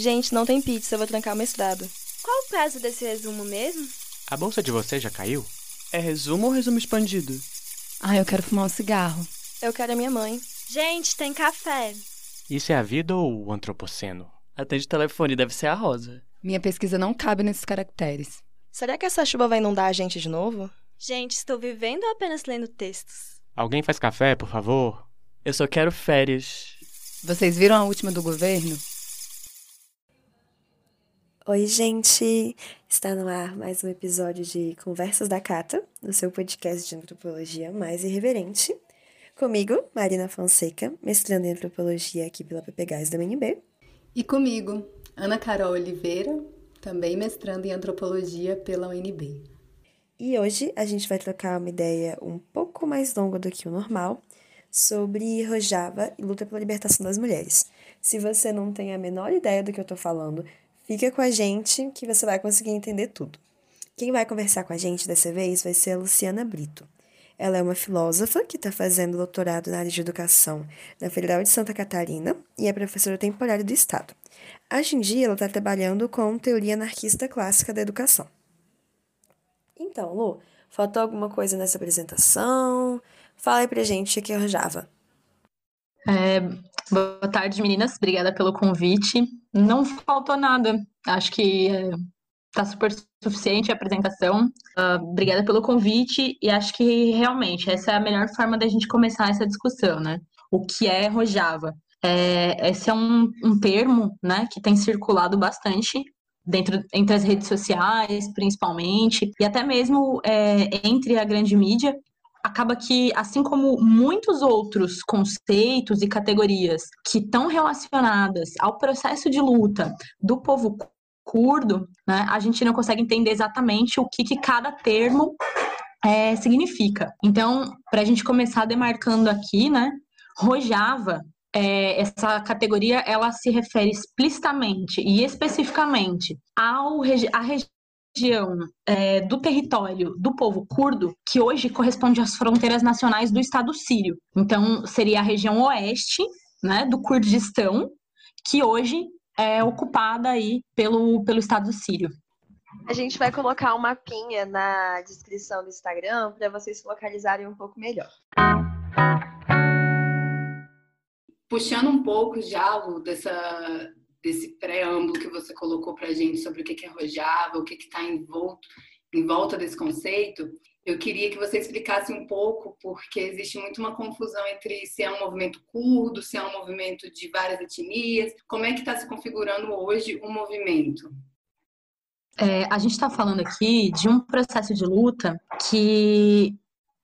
Gente, não tem pizza, eu vou trancar o mestrado. Qual o prazo desse resumo mesmo? A bolsa de vocês já caiu? É resumo ou resumo expandido? Ah, eu quero fumar um cigarro. Eu quero a minha mãe. Gente, tem café. Isso é a vida ou o antropoceno? Atende o telefone, deve ser a Rosa. Minha pesquisa não cabe nesses caracteres. Será que essa chuva vai inundar a gente de novo? Gente, estou vivendo ou apenas lendo textos? Alguém faz café, por favor? Eu só quero férias. Vocês viram a última do governo? Oi, gente! Está no ar mais um episódio de Conversas da Cata, no seu podcast de antropologia mais irreverente. Comigo, Marina Fonseca, mestrando em antropologia aqui pela PPGás da UNB. E comigo, Ana Carol Oliveira, também mestrando em antropologia pela UNB. E hoje a gente vai trocar uma ideia um pouco mais longa do que o normal sobre Rojava e luta pela libertação das mulheres. Se você não tem a menor ideia do que eu tô falando, fica com a gente que você vai conseguir entender tudo. Quem vai conversar com a gente dessa vez vai ser a Luciana Brito. Ela é uma filósofa que está fazendo doutorado na área de educação na Federal de Santa Catarina e é professora temporária do Estado. Hoje em dia, ela está trabalhando com teoria anarquista clássica da educação. Então, Lu, faltou alguma coisa nessa apresentação? Fala aí pra gente o que é Java. É, boa tarde, meninas. Obrigada pelo convite. Não faltou nada. Acho que é, tá super suficiente a apresentação. Uh, obrigada pelo convite e acho que realmente essa é a melhor forma da gente começar essa discussão, né? O que é Rojava? É, esse é um, um termo, né, que tem circulado bastante dentro entre as redes sociais, principalmente, e até mesmo é, entre a grande mídia, acaba que, assim como muitos outros conceitos e categorias que estão relacionadas ao processo de luta do povo curdo, né, a gente não consegue entender exatamente o que, que cada termo é, significa. Então, para a gente começar demarcando aqui, né, Rojava é, essa categoria ela se refere explicitamente e especificamente ao à região é, do território do povo curdo que hoje corresponde às fronteiras nacionais do Estado sírio. Então seria a região oeste, né, do Kurdistão, que hoje é ocupada aí pelo pelo Estado sírio. A gente vai colocar um mapinha na descrição do Instagram para vocês se localizarem um pouco melhor puxando um pouco já, Lu, dessa, desse preâmbulo que você colocou para a gente sobre o que é Rojava, o que está em, em volta desse conceito, eu queria que você explicasse um pouco, porque existe muito uma confusão entre se é um movimento curdo, se é um movimento de várias etnias. Como é que está se configurando hoje o movimento? É, a gente está falando aqui de um processo de luta que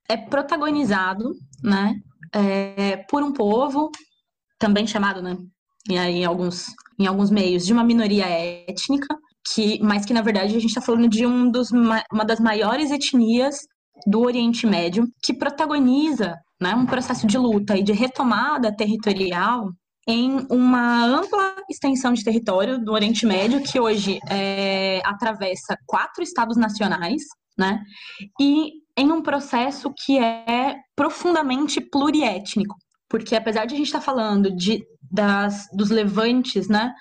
é protagonizado né, é, por um povo também chamado, né, em, alguns, em alguns meios, de uma minoria étnica, que, mas que na verdade a gente está falando de um dos, uma das maiores etnias do Oriente Médio, que protagoniza né, um processo de luta e de retomada territorial em uma ampla extensão de território do Oriente Médio, que hoje é, atravessa quatro estados nacionais, né? E em um processo que é profundamente pluriétnico porque apesar de a gente estar tá falando de, das, dos levantes, né,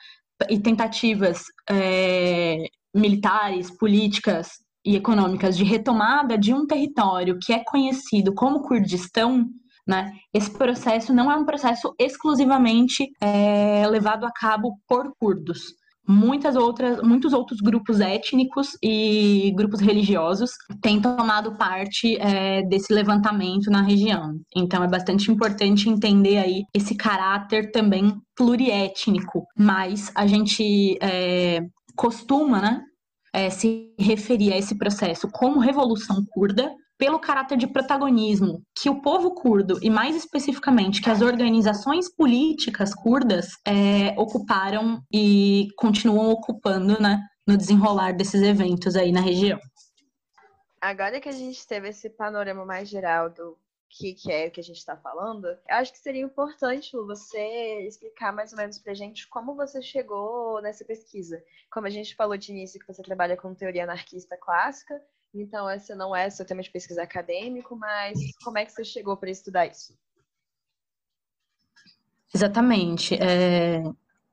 e tentativas é, militares, políticas e econômicas de retomada de um território que é conhecido como Kurdistão, né, esse processo não é um processo exclusivamente é, levado a cabo por curdos muitas outras, muitos outros grupos étnicos e grupos religiosos têm tomado parte é, desse levantamento na região. Então é bastante importante entender aí esse caráter também pluriétnico. Mas a gente é, costuma, né, é, se referir a esse processo como Revolução Curda, pelo caráter de protagonismo que o povo curdo, e mais especificamente que as organizações políticas curdas, é, ocuparam e continuam ocupando né, no desenrolar desses eventos aí na região. Agora que a gente teve esse panorama mais geral do que, que é o que a gente está falando, eu acho que seria importante você explicar mais ou menos para gente como você chegou nessa pesquisa. Como a gente falou de início, que você trabalha com teoria anarquista clássica, então, essa não é seu tema de pesquisa acadêmico, mas como é que você chegou para estudar isso? Exatamente. É...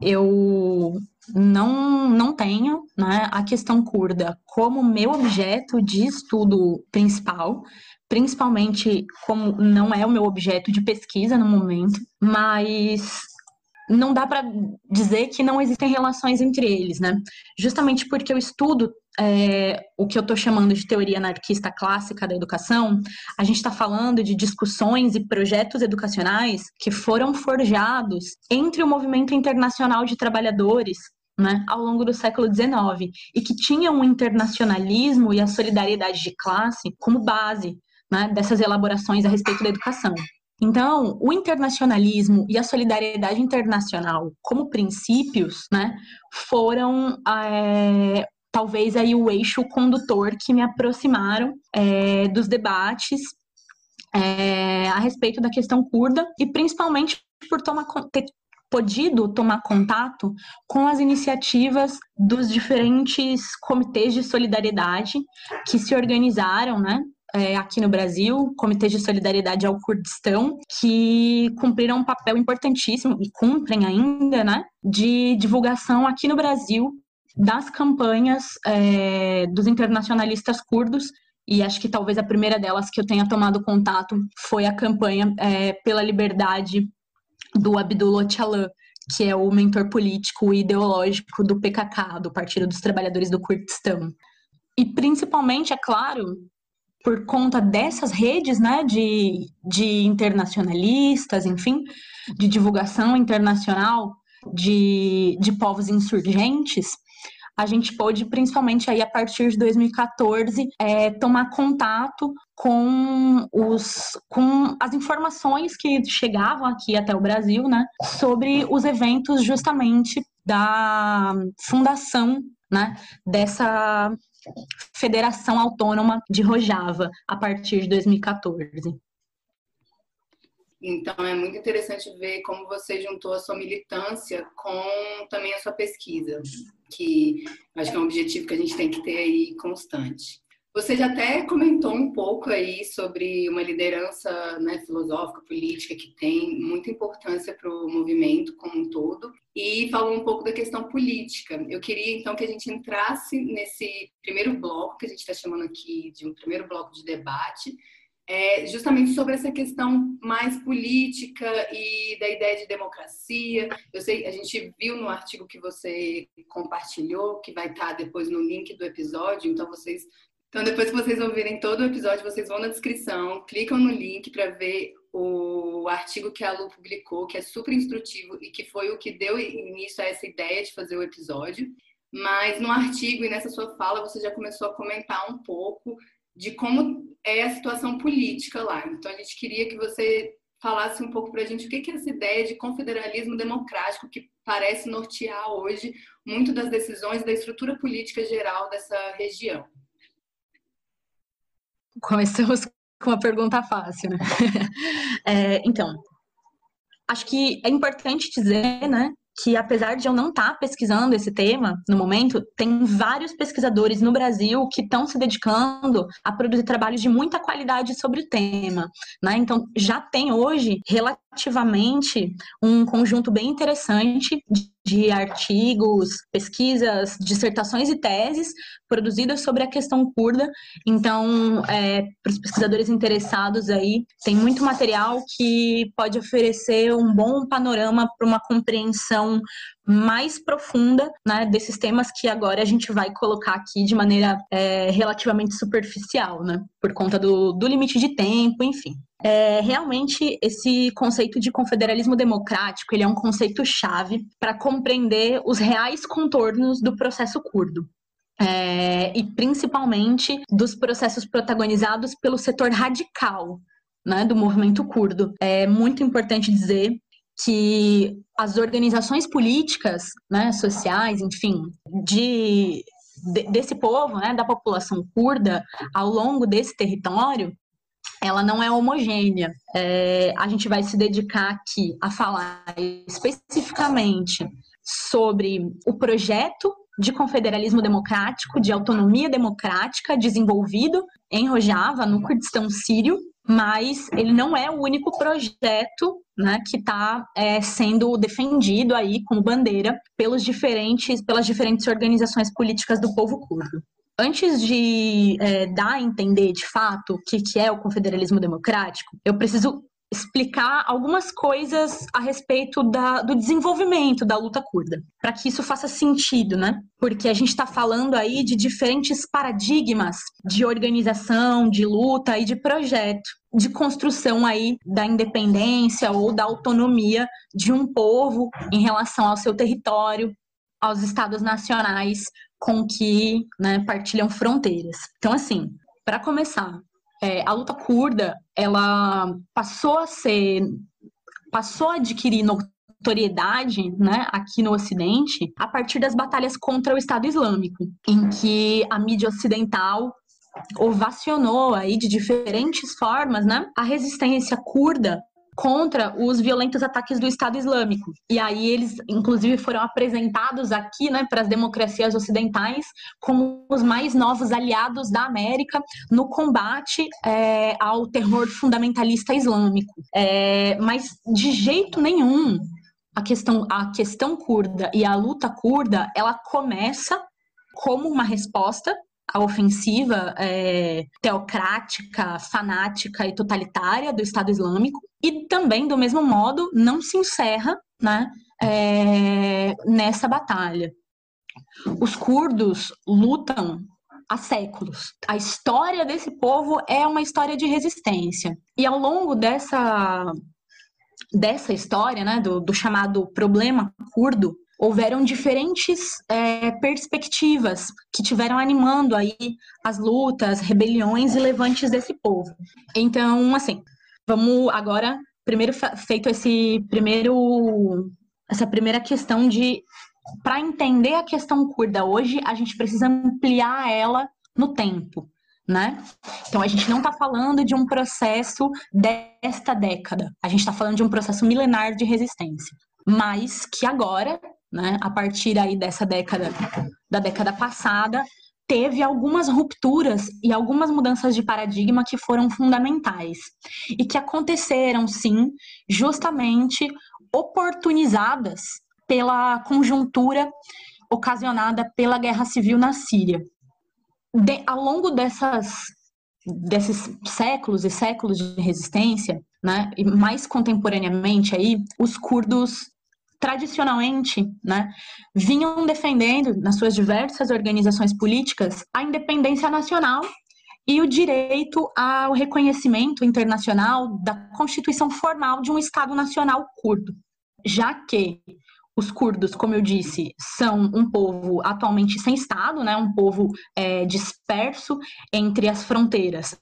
eu não, não tenho né, a questão curda como meu objeto de estudo principal, principalmente como não é o meu objeto de pesquisa no momento, mas não dá para dizer que não existem relações entre eles, né? Justamente porque eu estudo é, o que eu estou chamando de teoria anarquista clássica da educação, a gente está falando de discussões e projetos educacionais que foram forjados entre o movimento internacional de trabalhadores né, ao longo do século XIX e que tinham o internacionalismo e a solidariedade de classe como base né, dessas elaborações a respeito da educação. Então, o internacionalismo e a solidariedade internacional como princípios, né, foram é, talvez aí o eixo condutor que me aproximaram é, dos debates é, a respeito da questão curda e principalmente por tomar, ter podido tomar contato com as iniciativas dos diferentes comitês de solidariedade que se organizaram, né, é, aqui no Brasil, comitês de solidariedade ao Kurdistão, que cumpriram um papel importantíssimo e cumprem ainda, né, de divulgação aqui no Brasil das campanhas é, dos internacionalistas curdos e acho que talvez a primeira delas que eu tenha tomado contato foi a campanha é, pela liberdade do Abdullah Öcalan, que é o mentor político e ideológico do PKK, do Partido dos Trabalhadores do Kurdistão. E principalmente, é claro, por conta dessas redes né, de, de internacionalistas, enfim, de divulgação internacional de, de povos insurgentes, a gente pôde, principalmente aí a partir de 2014, é, tomar contato com, os, com as informações que chegavam aqui até o Brasil, né, sobre os eventos justamente da fundação né, dessa Federação Autônoma de Rojava a partir de 2014. Então é muito interessante ver como você juntou a sua militância com também a sua pesquisa, que acho que é um objetivo que a gente tem que ter aí constante. Você já até comentou um pouco aí sobre uma liderança né, filosófica, política, que tem muita importância para o movimento como um todo, e falou um pouco da questão política. Eu queria então que a gente entrasse nesse primeiro bloco, que a gente está chamando aqui de um primeiro bloco de debate, é, justamente sobre essa questão mais política e da ideia de democracia. Eu sei, a gente viu no artigo que você compartilhou, que vai estar depois no link do episódio, então vocês. Então, depois que vocês ouvirem todo o episódio, vocês vão na descrição, clicam no link para ver o artigo que a Lu publicou, que é super instrutivo e que foi o que deu início a essa ideia de fazer o episódio. Mas no artigo e nessa sua fala, você já começou a comentar um pouco de como é a situação política lá. Então, a gente queria que você falasse um pouco para a gente o que é essa ideia de confederalismo democrático que parece nortear hoje muito das decisões da estrutura política geral dessa região. Começamos com uma pergunta fácil, né? É, então, acho que é importante dizer, né, que apesar de eu não estar tá pesquisando esse tema no momento, tem vários pesquisadores no Brasil que estão se dedicando a produzir trabalhos de muita qualidade sobre o tema, né? Então já tem hoje relativamente um conjunto bem interessante de artigos, pesquisas, dissertações e teses produzidas sobre a questão curda. Então, é, para os pesquisadores interessados aí, tem muito material que pode oferecer um bom panorama para uma compreensão mais profunda né, desses temas que agora a gente vai colocar aqui de maneira é, relativamente superficial, né, por conta do, do limite de tempo, enfim. É, realmente, esse conceito de confederalismo democrático ele é um conceito chave para compreender os reais contornos do processo curdo. É, e principalmente dos processos protagonizados pelo setor radical né, do movimento curdo. É muito importante dizer que as organizações políticas, né, sociais, enfim, de, de, desse povo, né, da população curda, ao longo desse território, ela não é homogênea. É, a gente vai se dedicar aqui a falar especificamente sobre o projeto de confederalismo democrático, de autonomia democrática desenvolvido em Rojava, no Kurdistão sírio, mas ele não é o único projeto né, que está é, sendo defendido aí como bandeira pelos diferentes, pelas diferentes organizações políticas do povo curdo. Antes de é, dar a entender de fato o que, que é o confederalismo democrático, eu preciso explicar algumas coisas a respeito da, do desenvolvimento da luta curda, para que isso faça sentido, né? Porque a gente está falando aí de diferentes paradigmas de organização, de luta e de projeto, de construção aí da independência ou da autonomia de um povo em relação ao seu território, aos estados nacionais com que né, partilham fronteiras. Então, assim, para começar, é, a luta curda ela passou a ser passou a adquirir notoriedade né, aqui no Ocidente a partir das batalhas contra o Estado Islâmico, em que a mídia ocidental ovacionou aí de diferentes formas né, a resistência curda contra os violentos ataques do Estado Islâmico. E aí eles, inclusive, foram apresentados aqui, né, para as democracias ocidentais como os mais novos aliados da América no combate é, ao terror fundamentalista islâmico. É, mas de jeito nenhum a questão, a questão curda e a luta curda, ela começa como uma resposta à ofensiva é, teocrática, fanática e totalitária do Estado Islâmico, e também, do mesmo modo, não se encerra né, é, nessa batalha. Os curdos lutam há séculos. A história desse povo é uma história de resistência. E ao longo dessa, dessa história, né, do, do chamado problema curdo, houveram diferentes é, perspectivas que tiveram animando aí as lutas, rebeliões e levantes desse povo. Então, assim, Vamos agora, primeiro feito esse primeiro essa primeira questão de para entender a questão curda hoje, a gente precisa ampliar ela no tempo, né? Então a gente não está falando de um processo desta década, a gente está falando de um processo milenar de resistência, mas que agora, né, a partir aí dessa década, da década passada, teve algumas rupturas e algumas mudanças de paradigma que foram fundamentais e que aconteceram, sim, justamente oportunizadas pela conjuntura ocasionada pela guerra civil na Síria. De, ao longo dessas, desses séculos e séculos de resistência, né, e mais contemporaneamente aí, os curdos tradicionalmente, né, vinham defendendo nas suas diversas organizações políticas a independência nacional e o direito ao reconhecimento internacional da constituição formal de um Estado nacional curdo, já que os curdos, como eu disse, são um povo atualmente sem Estado, né, um povo é, disperso entre as fronteiras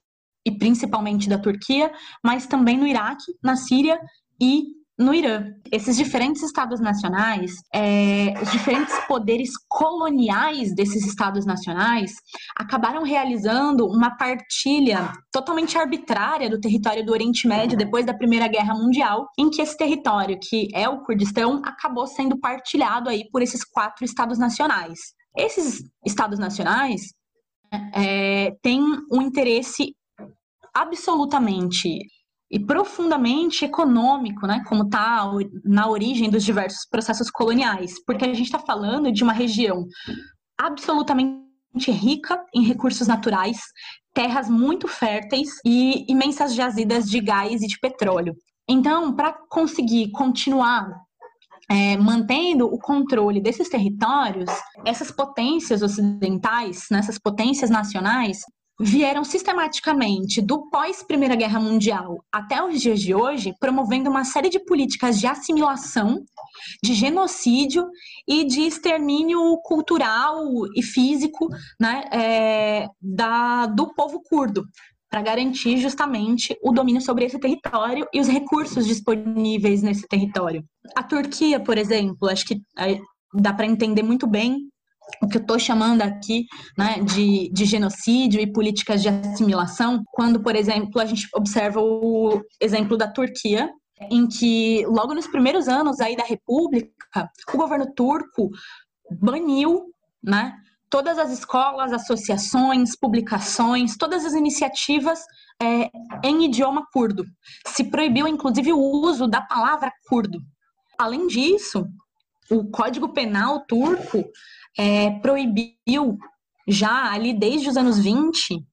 e principalmente da Turquia, mas também no Iraque, na Síria e no Irã. Esses diferentes estados nacionais, é, os diferentes poderes coloniais desses estados nacionais acabaram realizando uma partilha totalmente arbitrária do território do Oriente Médio depois da Primeira Guerra Mundial, em que esse território, que é o Kurdistão, acabou sendo partilhado aí por esses quatro estados nacionais. Esses estados nacionais é, têm um interesse absolutamente e profundamente econômico, né, como está na origem dos diversos processos coloniais, porque a gente está falando de uma região absolutamente rica em recursos naturais, terras muito férteis e imensas jazidas de gás e de petróleo. Então, para conseguir continuar é, mantendo o controle desses territórios, essas potências ocidentais, né, potências nacionais, vieram sistematicamente do pós Primeira Guerra Mundial até os dias de hoje, promovendo uma série de políticas de assimilação, de genocídio e de extermínio cultural e físico né, é, da, do povo curdo, para garantir justamente o domínio sobre esse território e os recursos disponíveis nesse território. A Turquia, por exemplo, acho que é, dá para entender muito bem o que eu estou chamando aqui né, de, de genocídio e políticas de assimilação, quando, por exemplo, a gente observa o exemplo da Turquia, em que logo nos primeiros anos aí da República, o governo turco baniu né, todas as escolas, associações, publicações, todas as iniciativas é, em idioma curdo. Se proibiu, inclusive, o uso da palavra curdo. Além disso, o Código Penal turco é, proibiu já ali desde os anos 20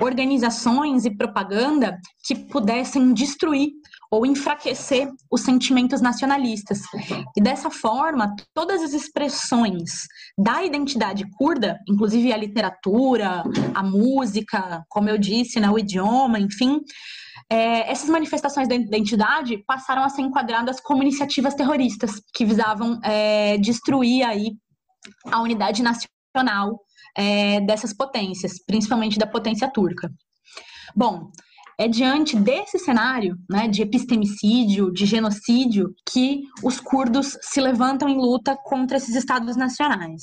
organizações e propaganda que pudessem destruir ou enfraquecer os sentimentos nacionalistas. E dessa forma, todas as expressões da identidade curda, inclusive a literatura, a música, como eu disse, né, o idioma, enfim, é, essas manifestações da identidade passaram a ser enquadradas como iniciativas terroristas que visavam é, destruir aí a unidade nacional é, dessas potências, principalmente da potência turca. Bom, é diante desse cenário né, de epistemicídio, de genocídio, que os curdos se levantam em luta contra esses estados nacionais.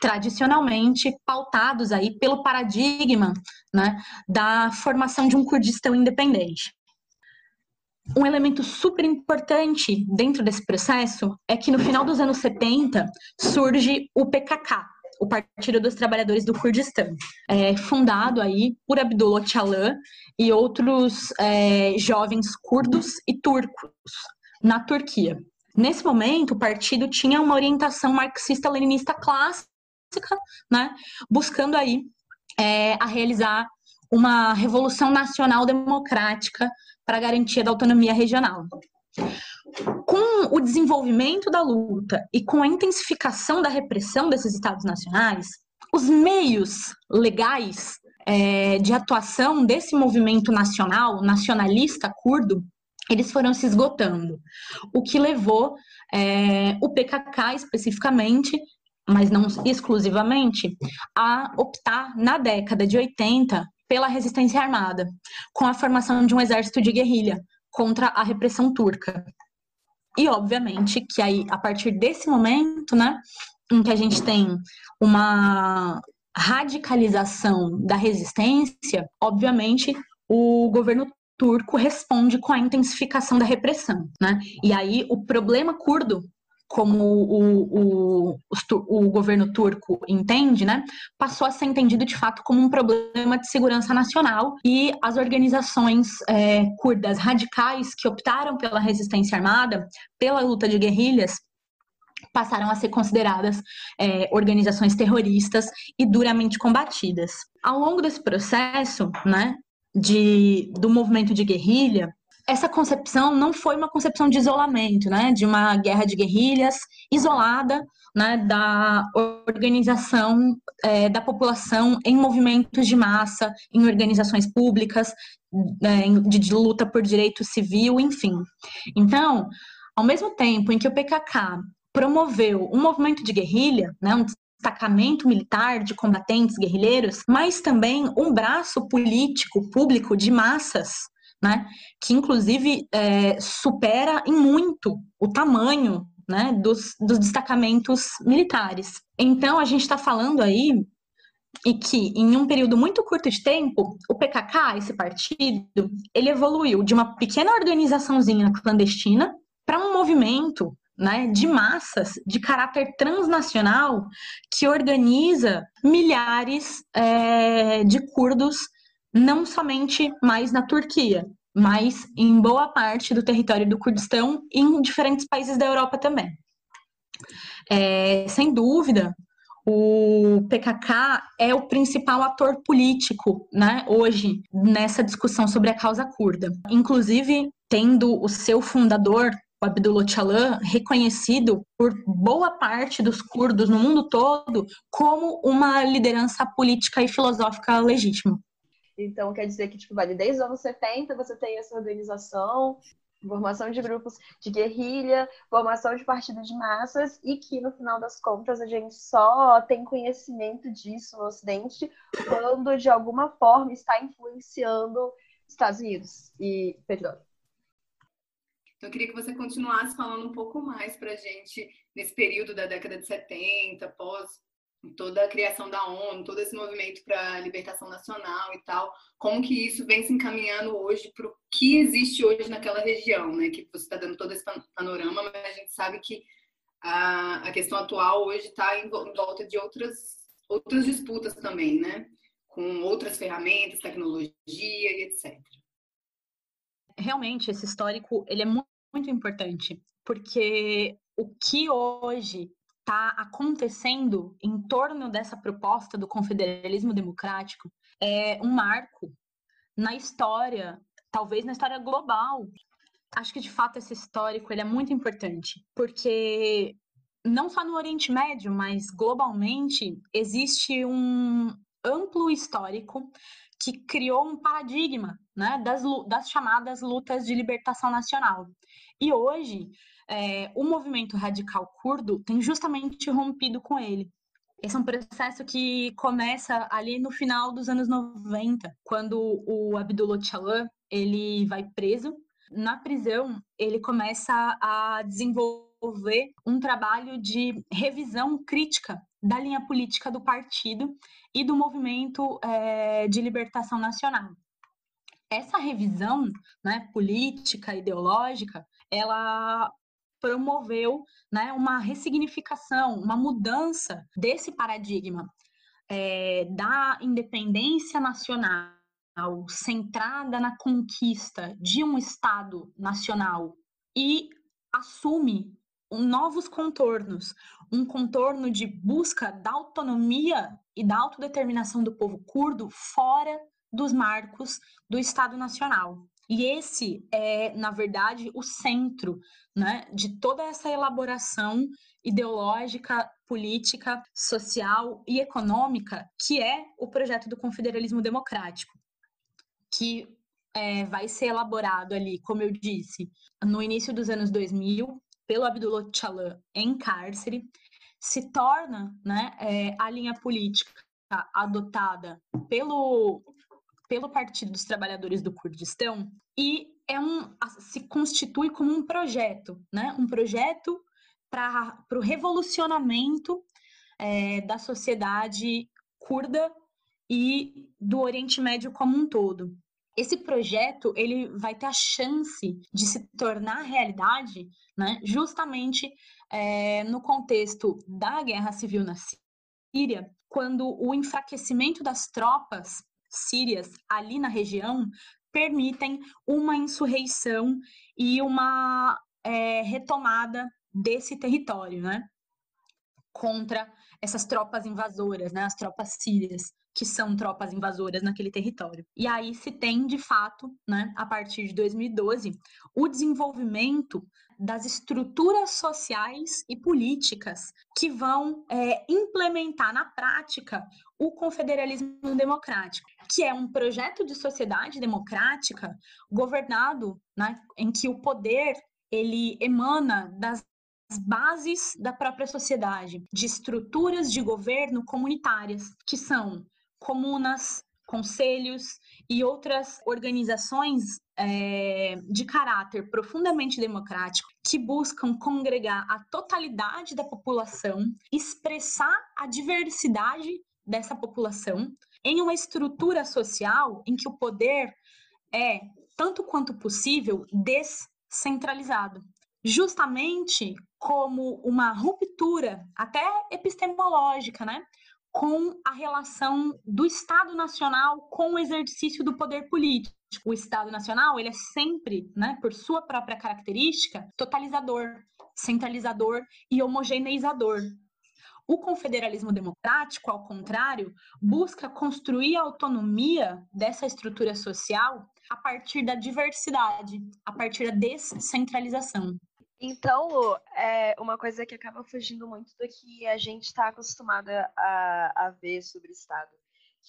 Tradicionalmente pautados aí pelo paradigma né, da formação de um Kurdistão independente. Um elemento super importante dentro desse processo é que no final dos anos 70 surge o PKK, o Partido dos Trabalhadores do Kurdistão, é, fundado aí por Abdullah Öcalan e outros é, jovens curdos e turcos na Turquia. Nesse momento, o partido tinha uma orientação marxista-leninista clássica, né, buscando aí é, a realizar uma revolução nacional democrática para a garantia da autonomia regional. Com o desenvolvimento da luta e com a intensificação da repressão desses estados nacionais, os meios legais é, de atuação desse movimento nacional, nacionalista curdo, eles foram se esgotando, o que levou é, o PKK especificamente, mas não exclusivamente, a optar na década de 80 pela resistência armada, com a formação de um exército de guerrilha contra a repressão turca. E, obviamente, que aí, a partir desse momento, né, em que a gente tem uma radicalização da resistência, obviamente, o governo turco responde com a intensificação da repressão, né? E aí o problema curdo como o, o, o, governo turco entende, né, passou a ser entendido de fato como um problema de segurança nacional e as organizações é, curdas radicais que optaram pela resistência armada, pela luta de guerrilhas, passaram a ser consideradas é, organizações terroristas e duramente combatidas. Ao longo desse processo, né, de, do movimento de guerrilha, essa concepção não foi uma concepção de isolamento, né, de uma guerra de guerrilhas isolada, né, da organização é, da população em movimentos de massa, em organizações públicas, é, de, de luta por direito civil, enfim. Então, ao mesmo tempo em que o PKK promoveu um movimento de guerrilha, né, um destacamento militar de combatentes guerrilheiros, mas também um braço político público de massas né, que inclusive é, supera em muito o tamanho né, dos, dos destacamentos militares. Então, a gente está falando aí e que em um período muito curto de tempo, o PKK, esse partido, ele evoluiu de uma pequena organizaçãozinha clandestina para um movimento né, de massas de caráter transnacional que organiza milhares é, de curdos não somente mais na Turquia, mas em boa parte do território do Kurdistão e em diferentes países da Europa também. É, sem dúvida, o PKK é o principal ator político, né, hoje nessa discussão sobre a causa curda. Inclusive, tendo o seu fundador, o Abdullah Öcalan, reconhecido por boa parte dos curdos no mundo todo como uma liderança política e filosófica legítima. Então, quer dizer que, tipo, vale, desde os anos 70 você tem essa organização, formação de grupos de guerrilha, formação de partidos de massas, e que, no final das contas, a gente só tem conhecimento disso no Ocidente quando, de alguma forma, está influenciando Estados Unidos e petróleo. Então, eu queria que você continuasse falando um pouco mais para a gente nesse período da década de 70, pós toda a criação da ONU, todo esse movimento para a libertação nacional e tal, como que isso vem se encaminhando hoje para o que existe hoje naquela região, né? Que você está dando todo esse panorama, mas a gente sabe que a, a questão atual hoje está em, volta de outras outras disputas também, né? Com outras ferramentas, tecnologia e etc. Realmente, esse histórico ele é muito, muito importante, porque o que hoje está acontecendo em torno dessa proposta do confederalismo democrático é um marco na história, talvez na história global. Acho que de fato esse histórico ele é muito importante, porque não só no Oriente Médio, mas globalmente existe um amplo histórico que criou um paradigma né, das, das chamadas lutas de libertação nacional. E hoje, é, o movimento radical curdo tem justamente rompido com ele. Esse é um processo que começa ali no final dos anos 90, quando o Abdullah Öcalan ele vai preso. Na prisão, ele começa a desenvolver um trabalho de revisão crítica da linha política do partido e do movimento é, de libertação nacional. Essa revisão né, política, ideológica, ela promoveu né, uma ressignificação, uma mudança desse paradigma é, da independência nacional centrada na conquista de um Estado nacional e assume novos contornos, um contorno de busca da autonomia e da autodeterminação do povo curdo fora dos marcos do Estado Nacional. E esse é, na verdade, o centro né, de toda essa elaboração ideológica, política, social e econômica que é o projeto do confederalismo democrático, que é, vai ser elaborado ali, como eu disse, no início dos anos 2000, pelo Abdullah Öcalan em cárcere, se torna né, é, a linha política adotada pelo, pelo Partido dos Trabalhadores do Kurdistão e é um, se constitui como um projeto, né, um projeto para o revolucionamento é, da sociedade curda e do Oriente Médio como um todo. Esse projeto ele vai ter a chance de se tornar realidade, né, justamente é, no contexto da guerra civil na Síria, quando o enfraquecimento das tropas sírias ali na região permitem uma insurreição e uma é, retomada desse território, né, contra essas tropas invasoras, né, as tropas sírias que são tropas invasoras naquele território. E aí se tem, de fato, né, a partir de 2012, o desenvolvimento das estruturas sociais e políticas que vão é, implementar na prática o confederalismo democrático, que é um projeto de sociedade democrática governado, né, em que o poder ele emana das bases da própria sociedade, de estruturas de governo comunitárias, que são comunas, conselhos e outras organizações é, de caráter profundamente democrático que buscam congregar a totalidade da população, expressar a diversidade dessa população em uma estrutura social em que o poder é, tanto quanto possível, descentralizado. Justamente como uma ruptura, até epistemológica, né? com a relação do Estado Nacional com o exercício do poder político. O Estado Nacional, ele é sempre, né, por sua própria característica, totalizador, centralizador e homogeneizador. O confederalismo democrático, ao contrário, busca construir a autonomia dessa estrutura social a partir da diversidade, a partir da descentralização. Então, Lu, é uma coisa que acaba fugindo muito do que a gente está acostumada a, a ver sobre Estado.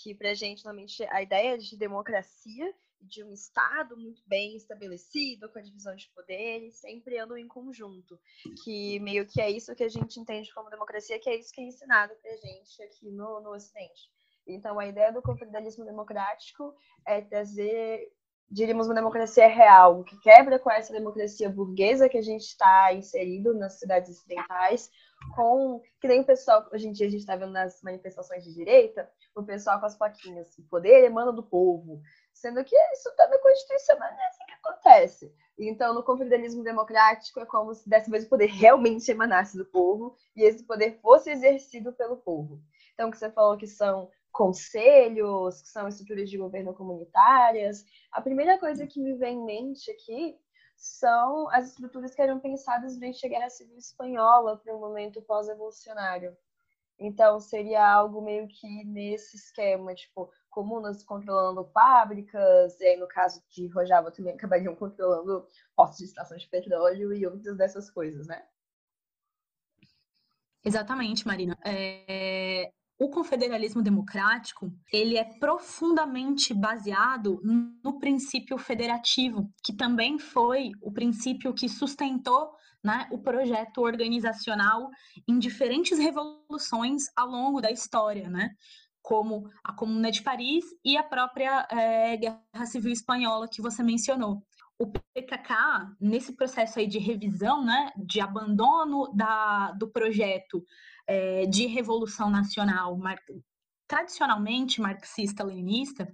Que para a gente, normalmente, a ideia de democracia, de um Estado muito bem estabelecido, com a divisão de poderes, sempre andam em conjunto. Que meio que é isso que a gente entende como democracia, que é isso que é ensinado para a gente aqui no, no Ocidente. Então, a ideia do confederalismo democrático é trazer diríamos, uma democracia real, que quebra com essa democracia burguesa que a gente está inserido nas cidades ocidentais, com que nem o pessoal, hoje em dia a gente está vendo nas manifestações de direita, o pessoal com as plaquinhas, o poder emana do povo, sendo que isso está na Constituição, mas não é assim que acontece. Então, no confederalismo democrático, é como se dessa vez o poder realmente emanasse do povo e esse poder fosse exercido pelo povo. Então, que você falou que são conselhos, que são estruturas de governo comunitárias. A primeira coisa que me vem em mente aqui são as estruturas que eram pensadas durante a Guerra Civil Espanhola para um momento pós-evolucionário. Então, seria algo meio que nesse esquema, tipo, comunas controlando fábricas, e aí no caso de Rojava também acabariam controlando postos de estação de petróleo e outras dessas coisas, né? Exatamente, Marina. É... O confederalismo democrático, ele é profundamente baseado no princípio federativo, que também foi o princípio que sustentou né, o projeto organizacional em diferentes revoluções ao longo da história, né? como a Comuna de Paris e a própria é, Guerra Civil Espanhola que você mencionou. O PKK, nesse processo aí de revisão, né, de abandono da, do projeto é, de revolução nacional mar, tradicionalmente marxista-leninista,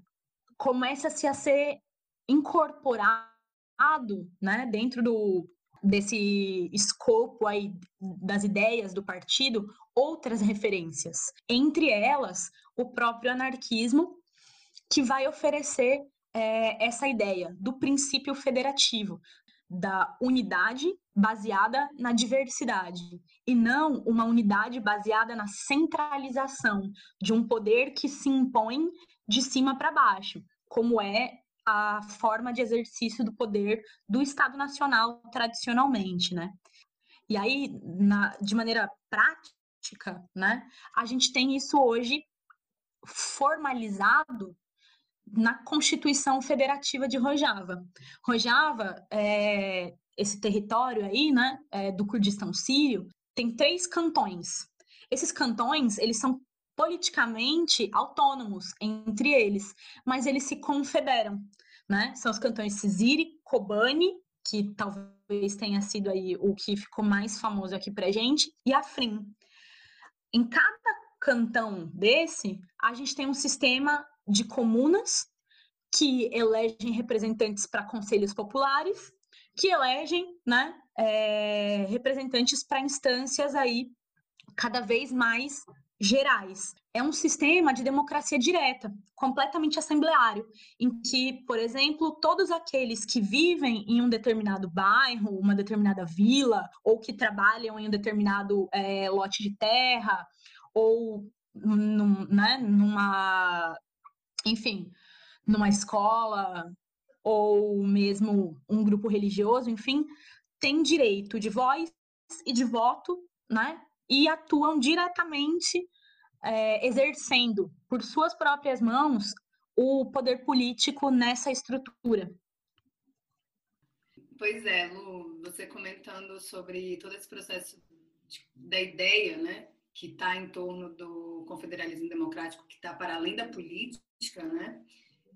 começa-se a ser incorporado né, dentro do, desse escopo aí das ideias do partido outras referências, entre elas o próprio anarquismo, que vai oferecer é, essa ideia do princípio federativo, da unidade baseada na diversidade e não uma unidade baseada na centralização de um poder que se impõe de cima para baixo, como é a forma de exercício do poder do Estado Nacional tradicionalmente, né? E aí, na, de maneira prática, né, a gente tem isso hoje formalizado na Constituição Federativa de Rojava. Rojava, é, esse território aí, né, é, do Kurdistão sírio, tem três cantões. Esses cantões, eles são politicamente autônomos entre eles, mas eles se confederam, né? São os cantões Siziri, Kobani, que talvez tenha sido aí o que ficou mais famoso aqui pra gente, e Afrin. Em cada cantão desse, a gente tem um sistema de comunas que elegem representantes para conselhos populares, que elegem, né, é, representantes para instâncias aí cada vez mais gerais. É um sistema de democracia direta, completamente assembleário, em que, por exemplo, todos aqueles que vivem em um determinado bairro, uma determinada vila, ou que trabalham em um determinado é, lote de terra, ou num, né, numa, enfim, numa escola, ou mesmo um grupo religioso, enfim, tem direito de voz e de voto, né? E atuam diretamente é, exercendo por suas próprias mãos o poder político nessa estrutura. Pois é, Lu, você comentando sobre todo esse processo de, da ideia, né, que está em torno do confederalismo democrático, que está para além da política, né,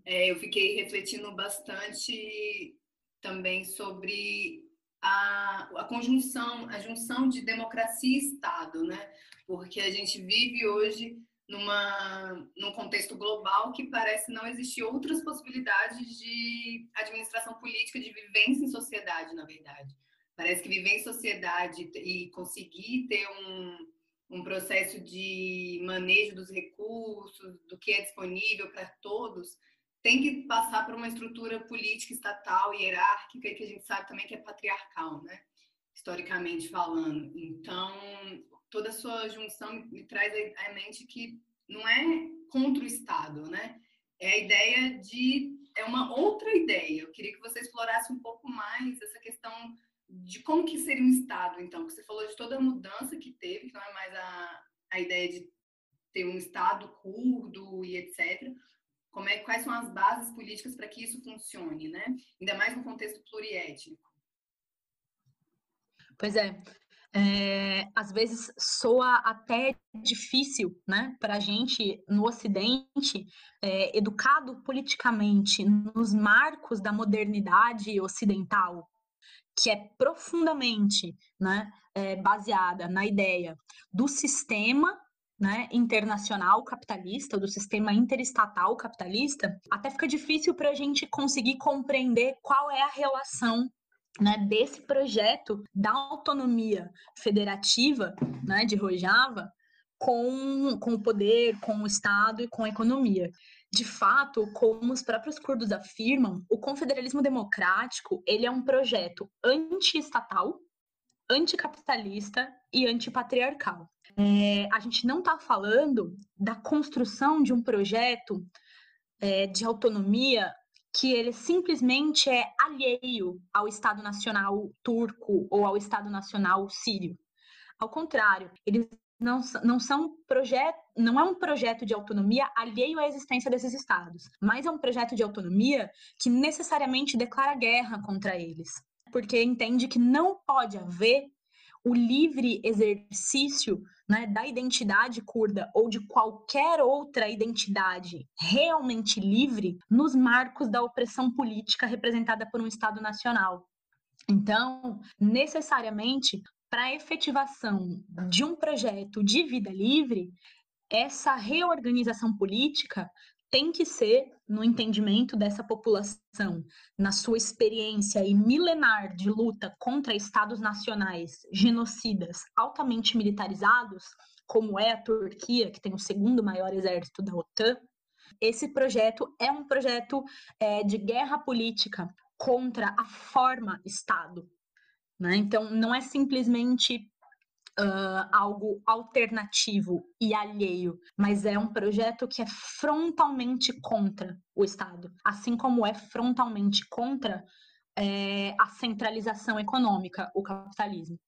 é, eu fiquei refletindo bastante também sobre a, a conjunção, a junção de democracia e Estado, né? Porque a gente vive hoje numa, num contexto global que parece não existir outras possibilidades de administração política, de vivência em sociedade, na verdade. Parece que viver em sociedade e conseguir ter um, um processo de manejo dos recursos, do que é disponível para todos, tem que passar por uma estrutura política estatal hierárquica que a gente sabe também que é patriarcal, né? Historicamente falando. Então, toda a sua junção me traz à mente que não é contra o Estado, né? É a ideia de é uma outra ideia. Eu queria que você explorasse um pouco mais essa questão de como que seria um Estado, então. Você falou de toda a mudança que teve, que não é mais a, a ideia de ter um Estado curdo e etc como é, quais são as bases políticas para que isso funcione, né? Ainda mais no contexto pluriétnico. Pois é. é às vezes soa até difícil, né, para a gente no Ocidente, é, educado politicamente nos marcos da modernidade ocidental, que é profundamente, né, é, baseada na ideia do sistema né, internacional capitalista, do sistema interestatal capitalista, até fica difícil para a gente conseguir compreender qual é a relação né, desse projeto da autonomia federativa né, de Rojava com, com o poder, com o Estado e com a economia. De fato, como os próprios curdos afirmam, o confederalismo democrático ele é um projeto anti-estatal, anticapitalista e antipatriarcal. É, a gente não está falando da construção de um projeto é, de autonomia que ele simplesmente é alheio ao Estado Nacional turco ou ao Estado Nacional sírio. Ao contrário, eles não, não são projeto, não é um projeto de autonomia alheio à existência desses estados, mas é um projeto de autonomia que necessariamente declara guerra contra eles, porque entende que não pode haver o livre exercício né, da identidade curda ou de qualquer outra identidade realmente livre nos marcos da opressão política representada por um Estado nacional. Então, necessariamente, para a efetivação de um projeto de vida livre, essa reorganização política tem que ser, no entendimento dessa população, na sua experiência e milenar de luta contra estados nacionais genocidas altamente militarizados, como é a Turquia, que tem o segundo maior exército da OTAN, esse projeto é um projeto é, de guerra política contra a forma Estado. Né? Então, não é simplesmente uh, algo alternativo e alheio, mas é um projeto que é frontalmente contra o Estado, assim como é frontalmente contra é, a centralização econômica, o capitalismo.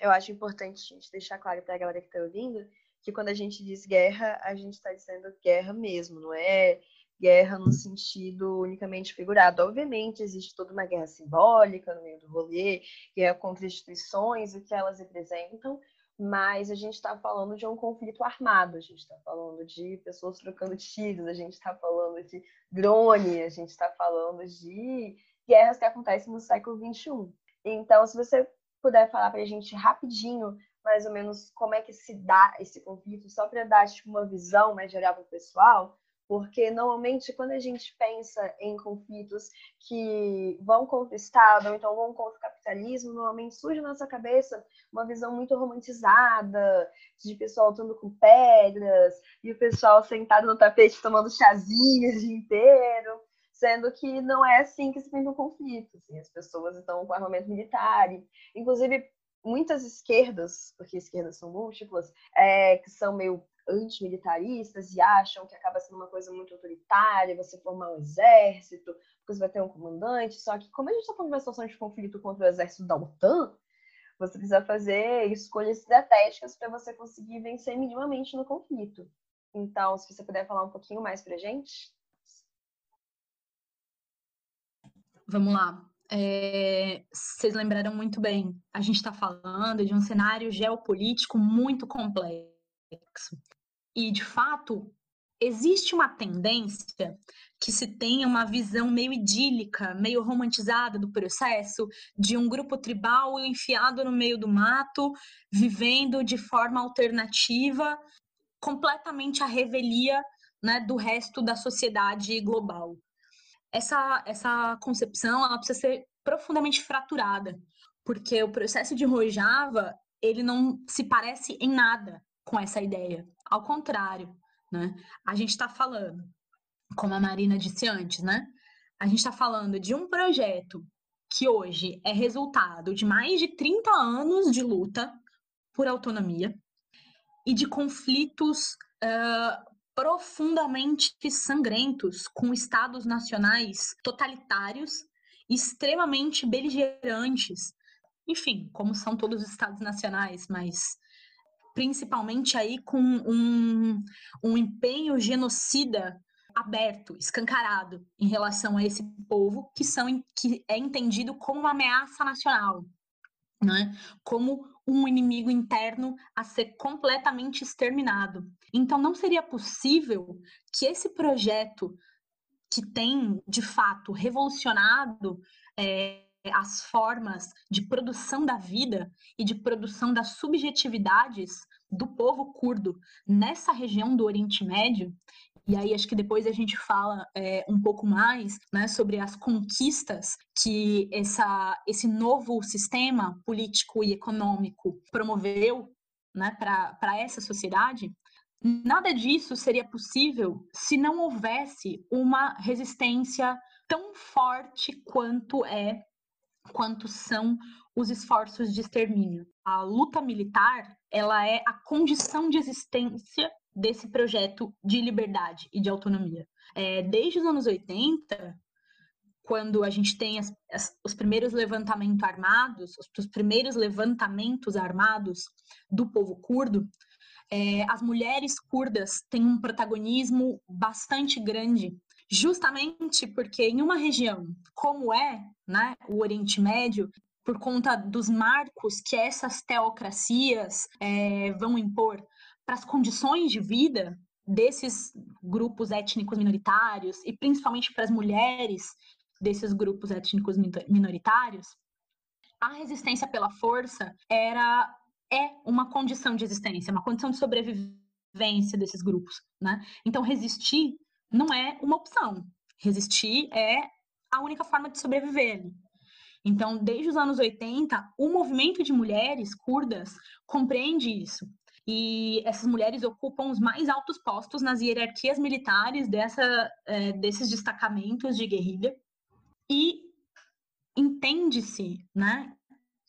Eu acho importante a gente deixar claro para a galera que está ouvindo que quando a gente diz guerra, a gente está dizendo guerra mesmo, não é guerra no sentido unicamente figurado. Obviamente, existe toda uma guerra simbólica no meio do rolê, guerra contra instituições, o que elas representam, mas a gente está falando de um conflito armado, a gente está falando de pessoas trocando tiros, a gente está falando de drone, a gente está falando de guerras que acontecem no século XXI. Então, se você puder falar para a gente rapidinho, mais ou menos, como é que se dá esse conflito, só para dar tipo, uma visão mais geral para o pessoal, porque normalmente quando a gente pensa em conflitos que vão contra o Estado ou então vão contra o capitalismo, normalmente surge na nossa cabeça uma visão muito romantizada de pessoal lutando com pedras e o pessoal sentado no tapete tomando chazinhos o dia inteiro, sendo que não é assim que se pensa um conflito. Assim, as pessoas estão com armamento militar, e, inclusive muitas esquerdas, porque esquerdas são múltiplas, é, que são meio antimilitaristas e acham que acaba sendo uma coisa muito autoritária, você formar um exército, porque você vai ter um comandante. Só que, como a gente está falando de uma situação de conflito contra o exército da OTAN, você precisa fazer escolhas estratégicas para você conseguir vencer minimamente no conflito. Então, se você puder falar um pouquinho mais para gente. Vamos lá. É, vocês lembraram muito bem, a gente está falando de um cenário geopolítico muito complexo e, de fato, existe uma tendência que se tenha uma visão meio idílica, meio romantizada do processo, de um grupo tribal enfiado no meio do mato, vivendo de forma alternativa, completamente à revelia né, do resto da sociedade global. Essa, essa concepção ela precisa ser profundamente fraturada, porque o processo de Rojava ele não se parece em nada com essa ideia. Ao contrário, né? A gente está falando, como a Marina disse antes, né? A gente está falando de um projeto que hoje é resultado de mais de 30 anos de luta por autonomia e de conflitos uh, profundamente sangrentos com estados nacionais totalitários, extremamente beligerantes. Enfim, como são todos os estados nacionais, mas principalmente aí com um, um empenho genocida aberto, escancarado em relação a esse povo que são que é entendido como uma ameaça nacional, né? Como um inimigo interno a ser completamente exterminado. Então não seria possível que esse projeto que tem de fato revolucionado é, as formas de produção da vida e de produção das subjetividades do povo curdo nessa região do Oriente Médio. E aí acho que depois a gente fala é, um pouco mais né, sobre as conquistas que essa, esse novo sistema político e econômico promoveu né, para essa sociedade, nada disso seria possível se não houvesse uma resistência tão forte quanto é quanto são os esforços de extermínio. A luta militar, ela é a condição de existência desse projeto de liberdade e de autonomia. É, desde os anos 80, quando a gente tem as, as, os primeiros levantamentos armados, os, os, primeiros levantamentos armados do povo curdo, é, as mulheres curdas têm um protagonismo bastante grande, justamente porque em uma região como é né, o Oriente Médio, por conta dos marcos que essas teocracias é, vão impor para as condições de vida desses grupos étnicos minoritários e principalmente para as mulheres desses grupos étnicos minoritários, a resistência pela força era é uma condição de existência, uma condição de sobrevivência desses grupos, né? Então resistir não é uma opção. Resistir é a única forma de sobreviver. Então, desde os anos 80, o movimento de mulheres curdas compreende isso. E essas mulheres ocupam os mais altos postos nas hierarquias militares dessa, é, desses destacamentos de guerrilha. E entende-se né,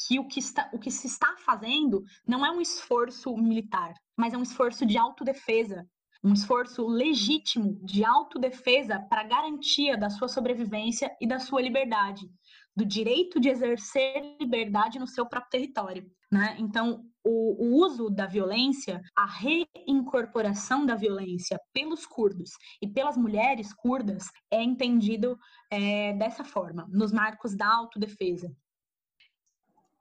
que o que, está, o que se está fazendo não é um esforço militar, mas é um esforço de autodefesa, um esforço legítimo de autodefesa para garantia da sua sobrevivência e da sua liberdade, do direito de exercer liberdade no seu próprio território. Né? Então, o, o, uso da violência, a reincorporação da violência pelos curdos e pelas mulheres curdas é entendido é, dessa forma, nos marcos da autodefesa.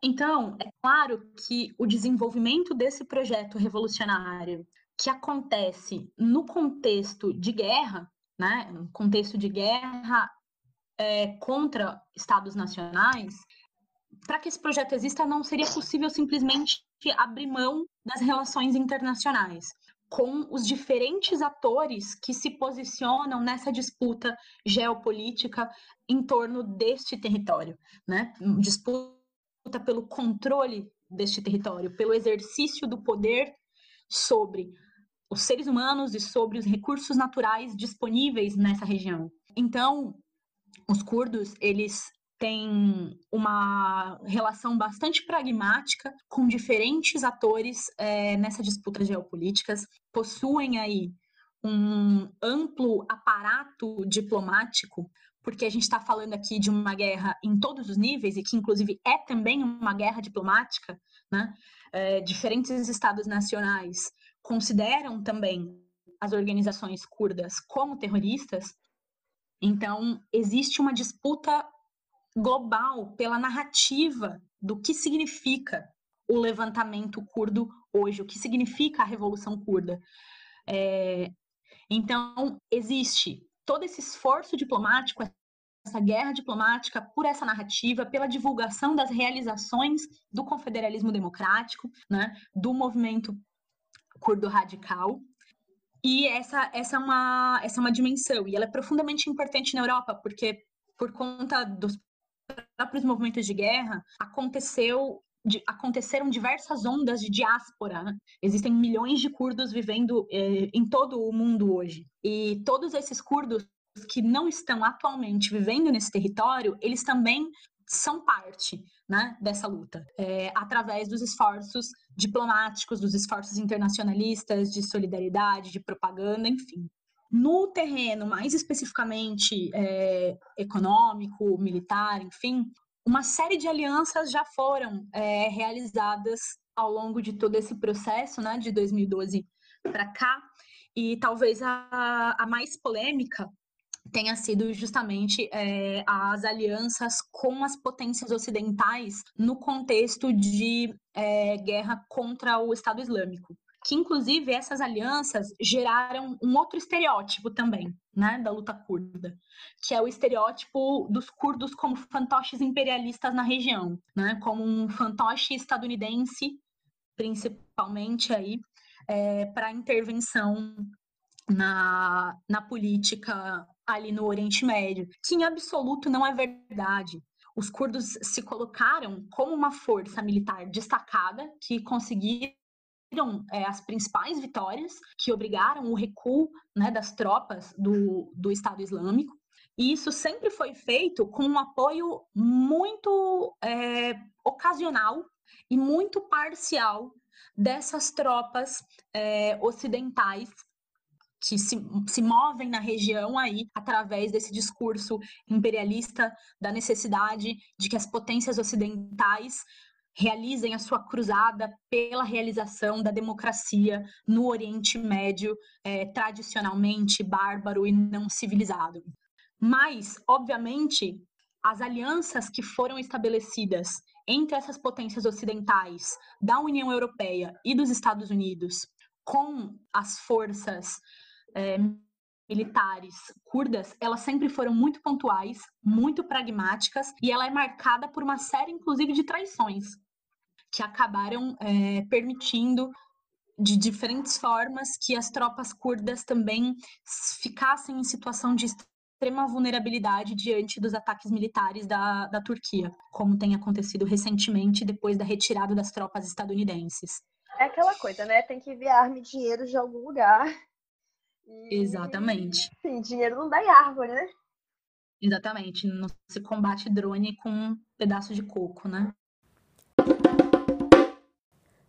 Então, é claro que o desenvolvimento desse projeto revolucionário que acontece no contexto de guerra, né, no contexto de guerra é, contra estados nacionais, para que esse projeto exista, não seria possível simplesmente abrir mão das relações internacionais com os diferentes atores que se posicionam nessa disputa geopolítica em torno deste território, né? Disputa pelo controle deste território, pelo exercício do poder sobre os seres humanos e sobre os recursos naturais disponíveis nessa região. Então, os curdos, eles têm uma relação bastante pragmática com diferentes atores é, nessa disputa geopolíticas, possuem aí um amplo aparato diplomático, porque a gente está falando aqui de uma guerra em todos os níveis e que, inclusive, é também uma guerra diplomática, né? É, diferentes estados nacionais consideram também as organizações curdas como terroristas, então existe uma disputa global pela narrativa do que significa o levantamento curdo hoje, o que significa a revolução curda. É, então existe todo esse esforço diplomático, essa guerra diplomática por essa narrativa, pela divulgação das realizações do confederalismo democrático, né, do movimento curdo radical. E essa, essa, é uma, essa é uma dimensão, e ela é profundamente importante na Europa, porque por conta dos próprios movimentos de guerra, aconteceu de, aconteceram diversas ondas de diáspora. Né? Existem milhões de curdos vivendo eh, em todo o mundo hoje. E todos esses curdos que não estão atualmente vivendo nesse território, eles também são parte né, dessa luta, é, através dos esforços diplomáticos, dos esforços internacionalistas, de solidariedade, de propaganda, enfim. No terreno mais especificamente é, econômico, militar, enfim, uma série de alianças já foram é, realizadas ao longo de todo esse processo, né, de 2012 para cá, e talvez a, a mais polêmica tenha sido justamente é, as alianças com as potências ocidentais no contexto de é, guerra contra o Estado Islâmico. Que, inclusive, essas alianças geraram um outro estereótipo também, né, da luta curda, que é o estereótipo dos curdos como fantoches imperialistas na região, né, como um fantoche estadunidense, principalmente aí, é, para intervenção na, na política ali no Oriente Médio, que em absoluto não é verdade. Os curdos se colocaram como uma força militar destacada que conseguiram é, as principais vitórias que obrigaram o recuo né, das tropas do, do Estado Islâmico. E isso sempre foi feito com um apoio muito é, ocasional e muito parcial dessas tropas é, ocidentais que se, se movem na região aí através desse discurso imperialista da necessidade de que as potências ocidentais realizem a sua cruzada pela realização da democracia no Oriente Médio, é, tradicionalmente bárbaro e não civilizado. Mas, obviamente, as alianças que foram estabelecidas entre essas potências ocidentais, da União Europeia e dos Estados Unidos, com as forças é, militares curdas, elas sempre foram muito pontuais, muito pragmáticas, e ela é marcada por uma série, inclusive, de traições, que acabaram é, permitindo de diferentes formas que as tropas curdas também ficassem em situação de extrema vulnerabilidade diante dos ataques militares da, da Turquia, como tem acontecido recentemente depois da retirada das tropas estadunidenses. É aquela coisa, né? Tem que enviar arma e dinheiro de algum lugar. E, Exatamente. Sim, dinheiro não dá em árvore, né? Exatamente. Não se combate drone com um pedaço de coco, né?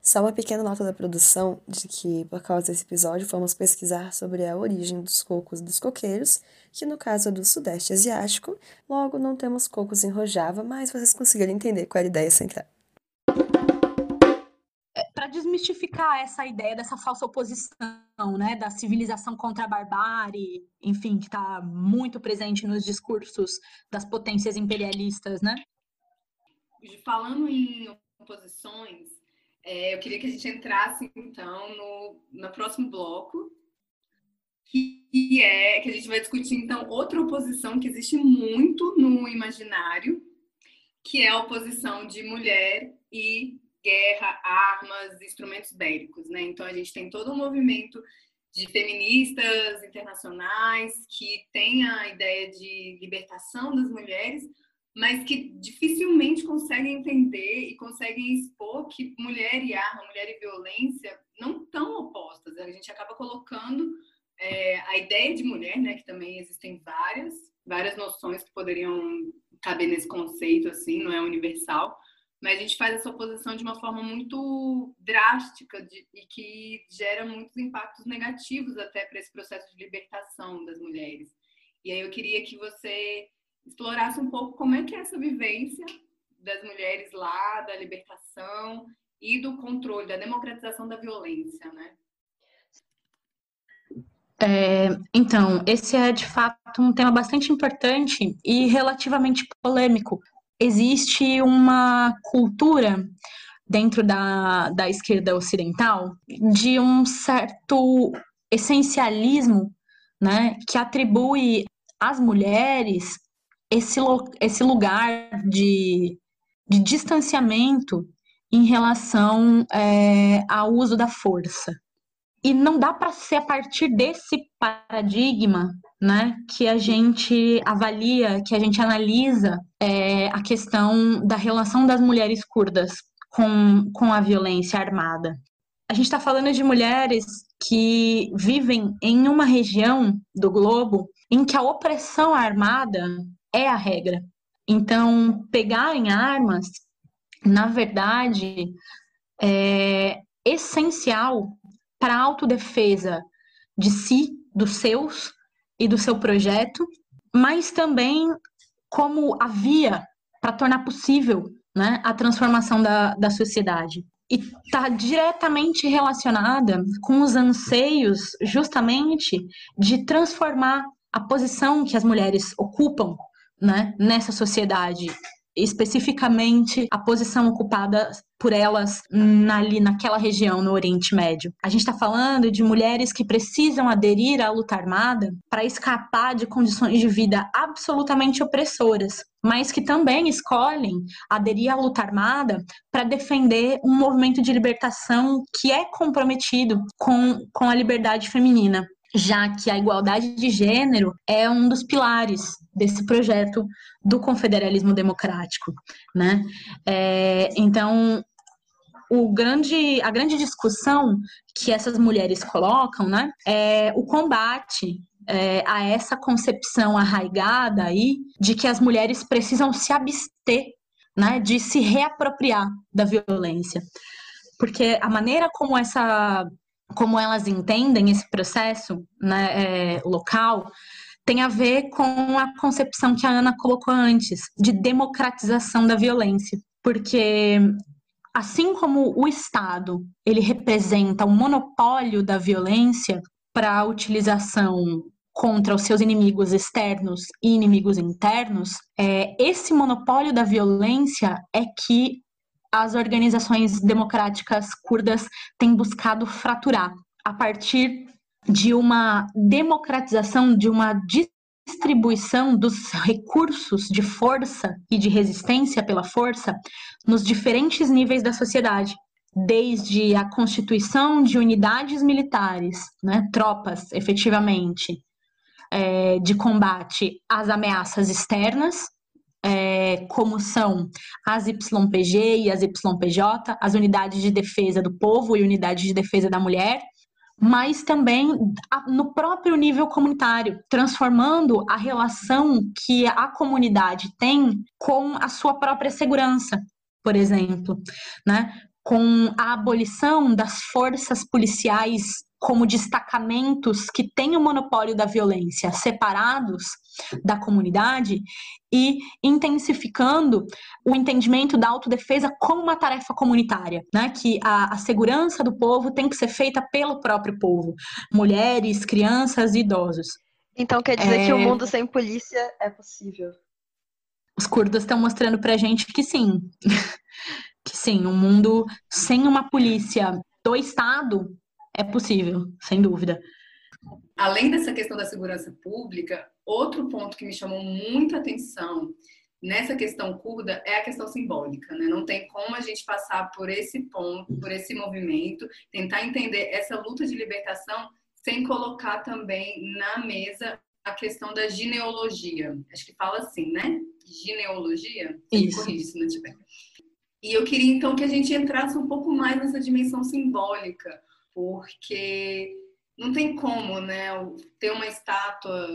Só uma pequena nota da produção de que, por causa desse episódio, fomos pesquisar sobre a origem dos cocos dos coqueiros, que no caso é do Sudeste Asiático, logo não temos cocos em Rojava, mas vocês conseguiram entender qual era a ideia central. Desmistificar essa ideia dessa falsa oposição, né, da civilização contra a barbárie, enfim, que está muito presente nos discursos das potências imperialistas, né? Falando em oposições, é, eu queria que a gente entrasse, então, no, no próximo bloco, que é que a gente vai discutir, então, outra oposição que existe muito no imaginário, que é a oposição de mulher e guerra, armas, instrumentos bélicos, né? Então, a gente tem todo um movimento de feministas internacionais que tem a ideia de libertação das mulheres, mas que dificilmente conseguem entender e conseguem expor que mulher e arma, mulher e violência não estão opostas. A gente acaba colocando é, a ideia de mulher, né, que também existem várias, várias noções que poderiam caber nesse conceito, assim, não é universal, mas a gente faz essa oposição de uma forma muito drástica de, e que gera muitos impactos negativos até para esse processo de libertação das mulheres. E aí eu queria que você explorasse um pouco como é que é essa vivência das mulheres lá, da libertação e do controle, da democratização da violência, né? É, então, esse é de fato um tema bastante importante e relativamente polêmico. Existe uma cultura dentro da, da esquerda ocidental de um certo essencialismo né, que atribui às mulheres esse, esse lugar de, de distanciamento em relação é, ao uso da força. E não dá para ser a partir desse paradigma né, que a gente avalia, que a gente analisa é, a questão da relação das mulheres curdas com, com a violência armada. A gente está falando de mulheres que vivem em uma região do globo em que a opressão armada é a regra. Então, pegarem armas, na verdade, é essencial para a autodefesa de si, dos seus e do seu projeto, mas também como a via para tornar possível né, a transformação da, da sociedade. E está diretamente relacionada com os anseios, justamente, de transformar a posição que as mulheres ocupam né, nessa sociedade, especificamente a posição ocupada por elas ali naquela região no Oriente Médio. A gente está falando de mulheres que precisam aderir à luta armada para escapar de condições de vida absolutamente opressoras, mas que também escolhem aderir à luta armada para defender um movimento de libertação que é comprometido com, com a liberdade feminina já que a igualdade de gênero é um dos pilares desse projeto do confederalismo democrático, né? É, então, o grande, a grande discussão que essas mulheres colocam, né, é o combate é, a essa concepção arraigada aí de que as mulheres precisam se abster, né, de se reapropriar da violência, porque a maneira como essa, como elas entendem esse processo, né, é, local tem a ver com a concepção que a Ana colocou antes, de democratização da violência. Porque assim como o Estado, ele representa o um monopólio da violência para a utilização contra os seus inimigos externos e inimigos internos, é, esse monopólio da violência é que as organizações democráticas curdas têm buscado fraturar a partir de uma democratização, de uma distribuição dos recursos de força e de resistência pela força nos diferentes níveis da sociedade, desde a constituição de unidades militares, né, tropas, efetivamente, é, de combate às ameaças externas, é, como são as YPG e as YPJ, as unidades de defesa do povo e unidades de defesa da mulher, mas também no próprio nível comunitário, transformando a relação que a comunidade tem com a sua própria segurança, por exemplo, né? com a abolição das forças policiais como destacamentos que têm o monopólio da violência, separados da comunidade e intensificando o entendimento da autodefesa como uma tarefa comunitária, né? Que a, a segurança do povo tem que ser feita pelo próprio povo, mulheres, crianças e idosos. Então quer dizer é... que o mundo sem polícia é possível? Os curdos estão mostrando pra gente que sim. que sim, um mundo sem uma polícia do Estado é possível, sem dúvida. Além dessa questão da segurança pública, outro ponto que me chamou muita atenção nessa questão curda é a questão simbólica, né? Não tem como a gente passar por esse ponto, por esse movimento, tentar entender essa luta de libertação sem colocar também na mesa a questão da genealogia. Acho que fala assim, né? Genealogia? Isso. Corrige se não tiver. E eu queria então que a gente entrasse um pouco mais nessa dimensão simbólica, porque não tem como, né, ter uma estátua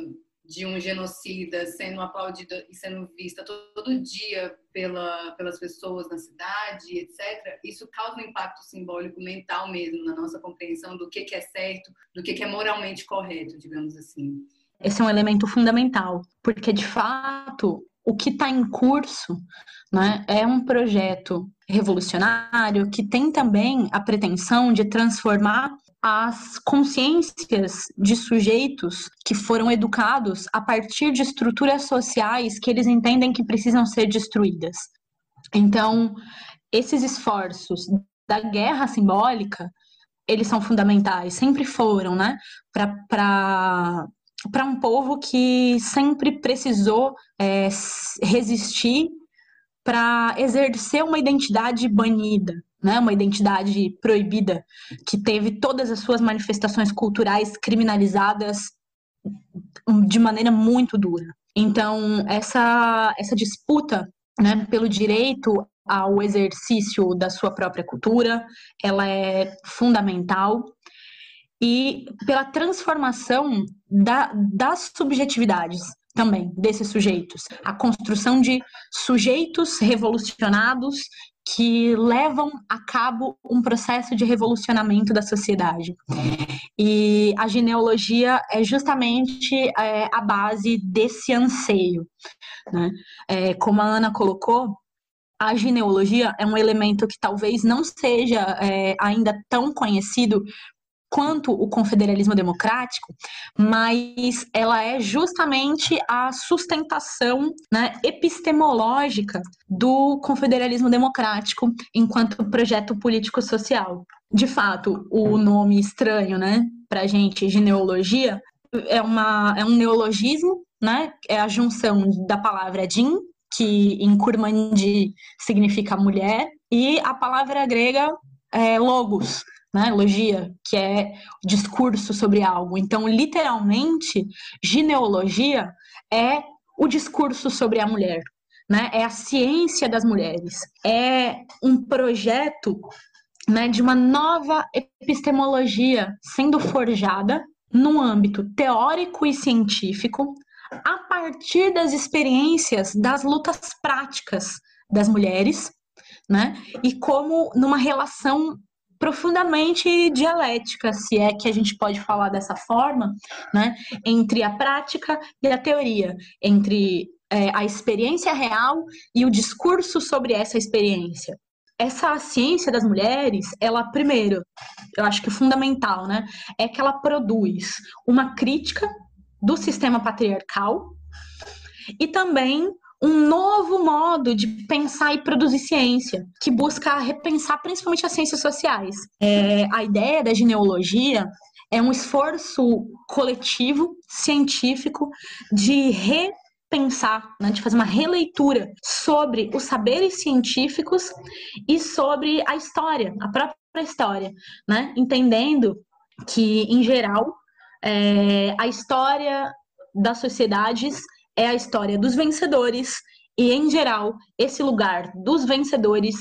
de um genocida sendo aplaudida e sendo vista todo dia pela, pelas pessoas na cidade, etc., isso causa um impacto simbólico mental mesmo na nossa compreensão do que, que é certo, do que, que é moralmente correto, digamos assim. Esse é um elemento fundamental, porque de fato o que está em curso né, é um projeto revolucionário que tem também a pretensão de transformar as consciências de sujeitos que foram educados a partir de estruturas sociais que eles entendem que precisam ser destruídas. Então, esses esforços da guerra simbólica, eles são fundamentais, sempre foram, né, para um povo que sempre precisou é, resistir para exercer uma identidade banida, né? uma identidade proibida, que teve todas as suas manifestações culturais criminalizadas de maneira muito dura. Então, essa, essa disputa né, pelo direito ao exercício da sua própria cultura, ela é fundamental e pela transformação da, das subjetividades também desses sujeitos, a construção de sujeitos revolucionados que levam a cabo um processo de revolucionamento da sociedade. E a genealogia é justamente é, a base desse anseio. Né? É, como a Ana colocou, a genealogia é um elemento que talvez não seja é, ainda tão conhecido quanto o confederalismo democrático, mas ela é justamente a sustentação né, epistemológica do confederalismo democrático enquanto projeto político-social. De fato, o nome estranho, né, para a gente, genealogia, é, uma, é um neologismo, né, é a junção da palavra din, que em Kurmandi significa mulher, e a palavra grega é logos, né, logia, que é discurso sobre algo. Então, literalmente, gineologia é o discurso sobre a mulher, né? É a ciência das mulheres. É um projeto né, de uma nova epistemologia sendo forjada no âmbito teórico e científico a partir das experiências das lutas práticas das mulheres, né? E como numa relação profundamente dialética, se é que a gente pode falar dessa forma, né? Entre a prática e a teoria, entre é, a experiência real e o discurso sobre essa experiência. Essa ciência das mulheres, ela primeiro, eu acho que fundamental, né, é que ela produz uma crítica do sistema patriarcal e também um novo modo de pensar e produzir ciência, que busca repensar principalmente as ciências sociais. É, a ideia da genealogia é um esforço coletivo, científico, de repensar, né, de fazer uma releitura sobre os saberes científicos e sobre a história, a própria história, né, entendendo que, em geral, é, a história das sociedades é a história dos vencedores e, em geral, esse lugar dos vencedores,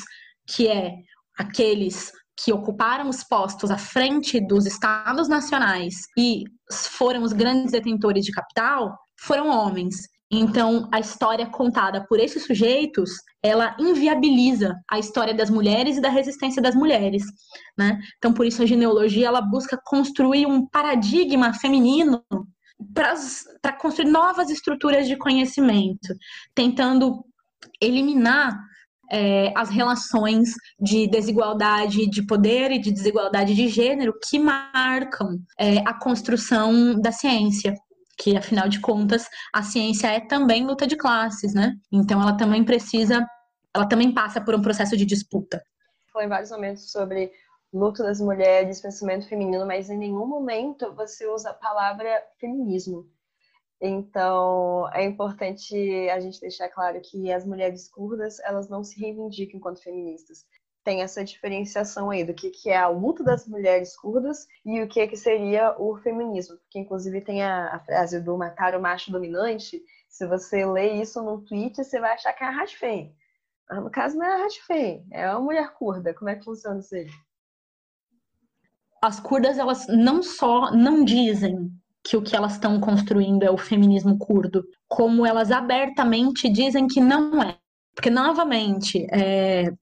que é aqueles que ocuparam os postos à frente dos estados nacionais e foram os grandes detentores de capital, foram homens. Então, a história contada por esses sujeitos, ela inviabiliza a história das mulheres e da resistência das mulheres, né? Então, por isso a genealogia ela busca construir um paradigma feminino para construir novas estruturas de conhecimento, tentando eliminar é, as relações de desigualdade de poder e de desigualdade de gênero que marcam é, a construção da ciência. Que, afinal de contas, a ciência é também luta de classes, né? Então, ela também precisa, ela também passa por um processo de disputa. Foi em vários momentos sobre luta das mulheres, pensamento feminino, mas em nenhum momento você usa a palavra feminismo. Então, é importante a gente deixar claro que as mulheres curdas, elas não se reivindicam enquanto feministas. Tem essa diferenciação aí do que, que é a luta das mulheres curdas e o que, que seria o feminismo. Porque, inclusive, tem a, a frase do matar o macho dominante. Se você lê isso no tweet, você vai achar que é a Rashfei. No caso, não é a Rashfei, é uma mulher curda. Como é que funciona isso aí? As curdas elas não só não dizem que o que elas estão construindo é o feminismo curdo, como elas abertamente dizem que não é. Porque, novamente, é,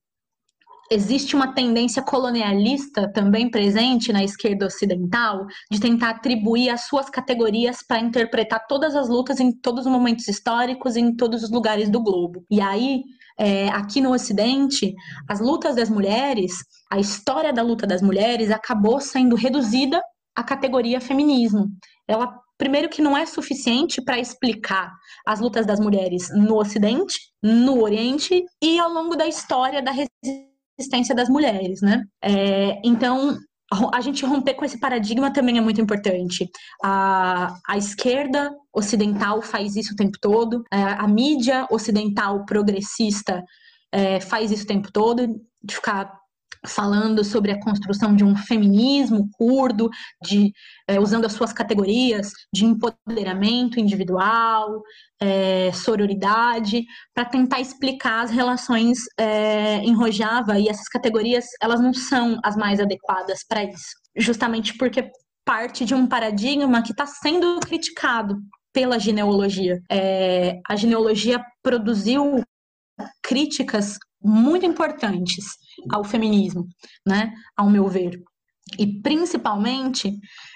existe uma tendência colonialista também presente na esquerda ocidental de tentar atribuir as suas categorias para interpretar todas as lutas em todos os momentos históricos, em todos os lugares do globo. E aí, é, aqui no Ocidente, as lutas das mulheres, a história da luta das mulheres acabou sendo reduzida à categoria feminismo. Ela primeiro que não é suficiente para explicar as lutas das mulheres no Ocidente, no Oriente e ao longo da história da resistência das mulheres, né? É, então a gente romper com esse paradigma também é muito importante. A, a esquerda ocidental faz isso o tempo todo, a, é, a mídia ocidental progressista é, faz isso o tempo todo, de ficar falando sobre a construção de um feminismo curdo, de é, usando as suas categorias de empoderamento individual, é, sororidade, para tentar explicar as relações é, em Rojava e essas categorias elas não são as mais adequadas para isso, justamente porque parte de um paradigma que está sendo criticado pela genealogia. É, a genealogia produziu críticas muito importantes ao feminismo, né, ao meu ver. E principalmente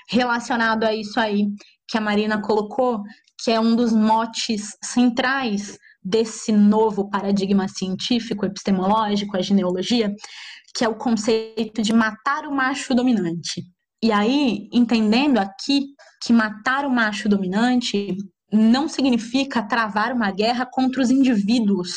relacionado a isso aí que a Marina colocou, que é um dos motes centrais desse novo paradigma científico epistemológico, a genealogia, que é o conceito de matar o macho dominante. E aí, entendendo aqui que matar o macho dominante não significa travar uma guerra contra os indivíduos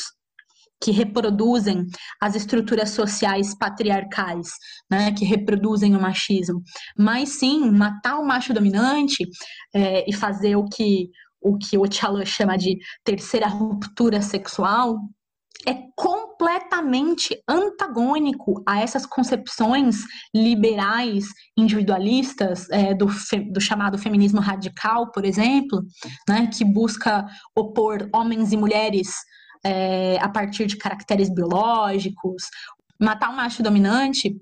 que reproduzem as estruturas sociais patriarcais, né, que reproduzem o machismo, mas sim matar o macho dominante é, e fazer o que o que o chama de terceira ruptura sexual é completamente antagônico a essas concepções liberais, individualistas, é, do, do, chamado feminismo radical, por exemplo, né, que busca opor homens e mulheres é, a partir de caracteres biológicos. Matar um macho dominante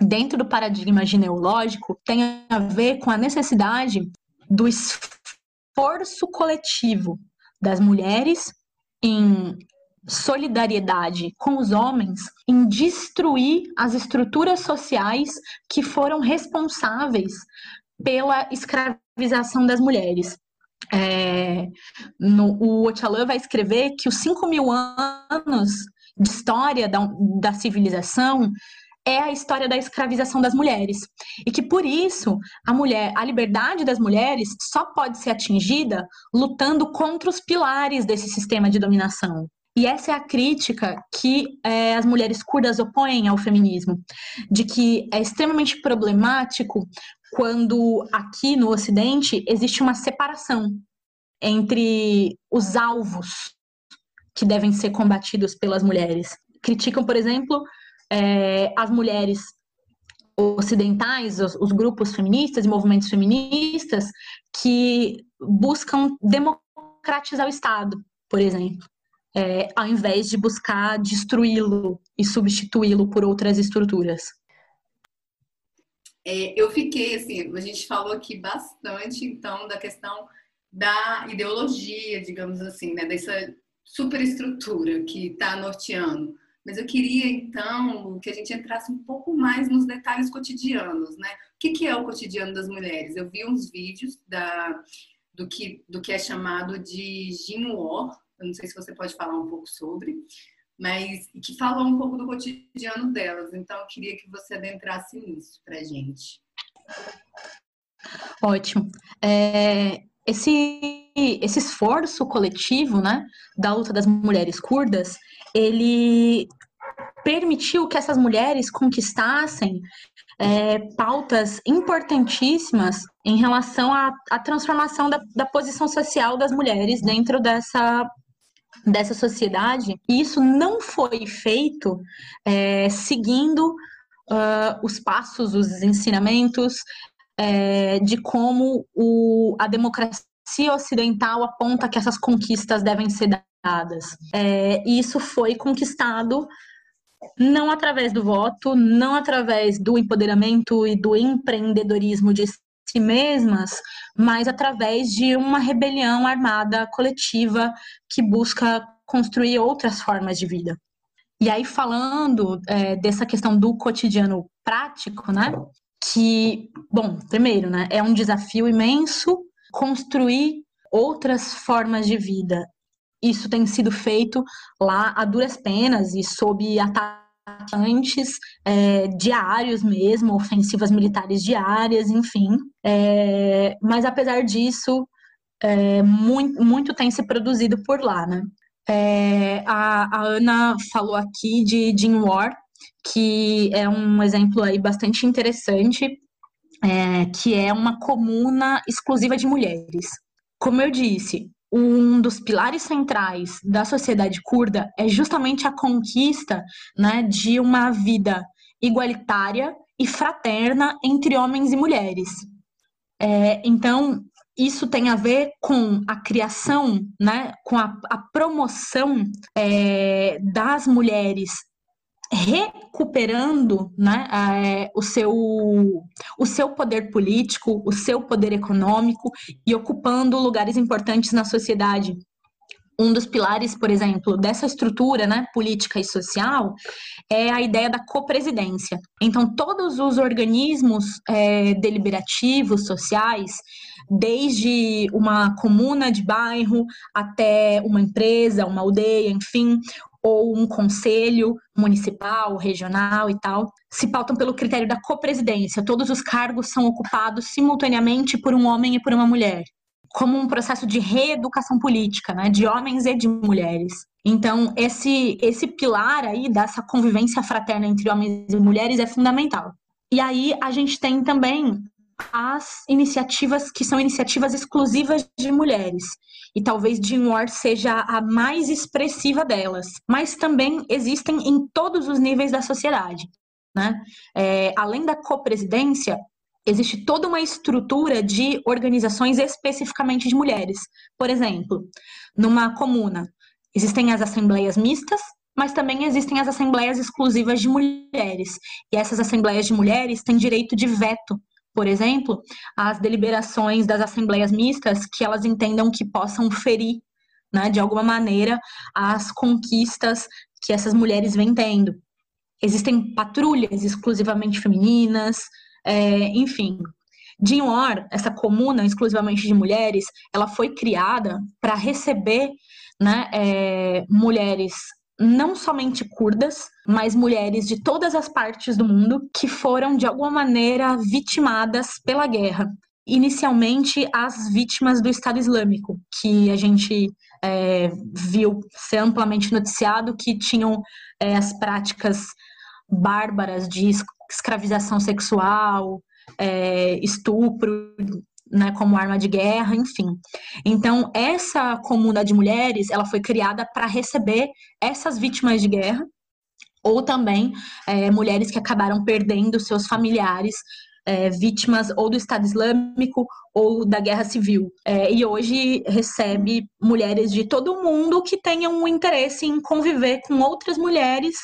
dentro do paradigma genealógico, tem a ver com a necessidade do esforço coletivo das mulheres em solidariedade com os homens em destruir as estruturas sociais que foram responsáveis pela escravização das mulheres. É, no, o Ochalan vai escrever que os 5 mil anos de história da, da civilização é a história da escravização das mulheres e que por isso a mulher, a liberdade das mulheres só pode ser atingida lutando contra os pilares desse sistema de dominação. E essa é a crítica que é, as mulheres curdas opõem ao feminismo, de que é extremamente problemático quando aqui no Ocidente existe uma separação entre os alvos que devem ser combatidos pelas mulheres. Criticam, por exemplo, é, as mulheres ocidentais, os, os, grupos feministas e movimentos feministas que buscam democratizar o Estado, por exemplo, é, ao invés de buscar destruí-lo e substituí-lo por outras estruturas. É, eu fiquei assim, a gente falou aqui bastante, então, da questão da ideologia, digamos assim, né, dessa superestrutura que está norteando mas eu queria, então, que a gente entrasse um pouco mais nos detalhes cotidianos, né? O que, que é o cotidiano das mulheres? Eu vi uns vídeos da, do, que, do que é chamado de Jinwar, eu não sei se você pode falar um pouco sobre, mas que falou um pouco do cotidiano delas. Então, eu queria que você adentrasse nisso para gente. Ótimo. É, esse, esse esforço coletivo, né, da luta das mulheres curdas, ele permitiu que essas mulheres conquistassem é, pautas importantíssimas em relação à, à transformação da, da, posição social das mulheres dentro dessa, dessa sociedade. E isso não foi feito é, seguindo uh, os passos, os ensinamentos é, de como o, a democracia ocidental aponta que essas conquistas devem ser dadas. É, isso foi conquistado não através do voto, não através do empoderamento e do empreendedorismo de si mesmas, mas através de uma rebelião armada coletiva que busca construir outras formas de vida. E aí, falando é, dessa questão do cotidiano prático, né? que, bom, primeiro, né, é um desafio imenso construir outras formas de vida. Isso tem sido feito lá a duras penas e sob atacantes é, diários mesmo, ofensivas militares diárias, enfim. É, mas apesar disso, é, muito, muito tem se produzido por lá, né? É, a, a, Ana falou aqui de Jim War, que é um exemplo aí bastante interessante, é, que é uma comuna exclusiva de mulheres. Como eu disse, um dos pilares centrais da sociedade curda é justamente a conquista né, de uma vida igualitária e fraterna entre homens e mulheres. É, então, isso tem a ver com a criação, né, com a, a promoção é, das mulheres recuperando né, é, o, seu, o seu poder político, o seu poder econômico e ocupando lugares importantes na sociedade. Um dos pilares, por exemplo, dessa estrutura né, política e social é a ideia da copresidência. Então, todos os organismos é, deliberativos sociais, desde uma comuna de bairro até uma empresa, uma aldeia, enfim, ou um conselho municipal, regional e tal, se pautam pelo critério da copresidência. Todos os cargos são ocupados simultaneamente por um homem e por uma mulher, como um processo de reeducação política, né, de homens e de mulheres. Então, esse esse pilar aí dessa convivência fraterna entre homens e mulheres é fundamental. E aí a gente tem também as iniciativas que são iniciativas exclusivas de mulheres. E talvez Jean Ward seja a mais expressiva delas. Mas também existem em todos os níveis da sociedade. Né? É, além da copresidência, existe toda uma estrutura de organizações especificamente de mulheres. Por exemplo, numa comuna, existem as assembleias mistas, mas também existem as assembleias exclusivas de mulheres. E essas assembleias de mulheres têm direito de veto, por exemplo, às deliberações das assembleias mistas que elas entendam que possam ferir, né, de alguma maneira, as conquistas que essas mulheres vêm tendo. Existem patrulhas exclusivamente femininas, é, enfim. Dinhor, essa comuna exclusivamente de mulheres, ela foi criada para receber né, é, mulheres não somente curdas, mas mulheres de todas as partes do mundo que foram de alguma maneira vitimadas pela guerra. Inicialmente, as vítimas do Estado Islâmico, que a gente é, viu ser amplamente noticiado que tinham é, as práticas bárbaras de escravização sexual, é, estupro, né, como arma de guerra, enfim. Então, essa comuna de mulheres, ela foi criada para receber essas vítimas de guerra, ou também é, mulheres que acabaram perdendo seus familiares é, vítimas ou do Estado Islâmico ou da Guerra Civil. É, e hoje recebe mulheres de todo o mundo que tenham um interesse em conviver com outras mulheres,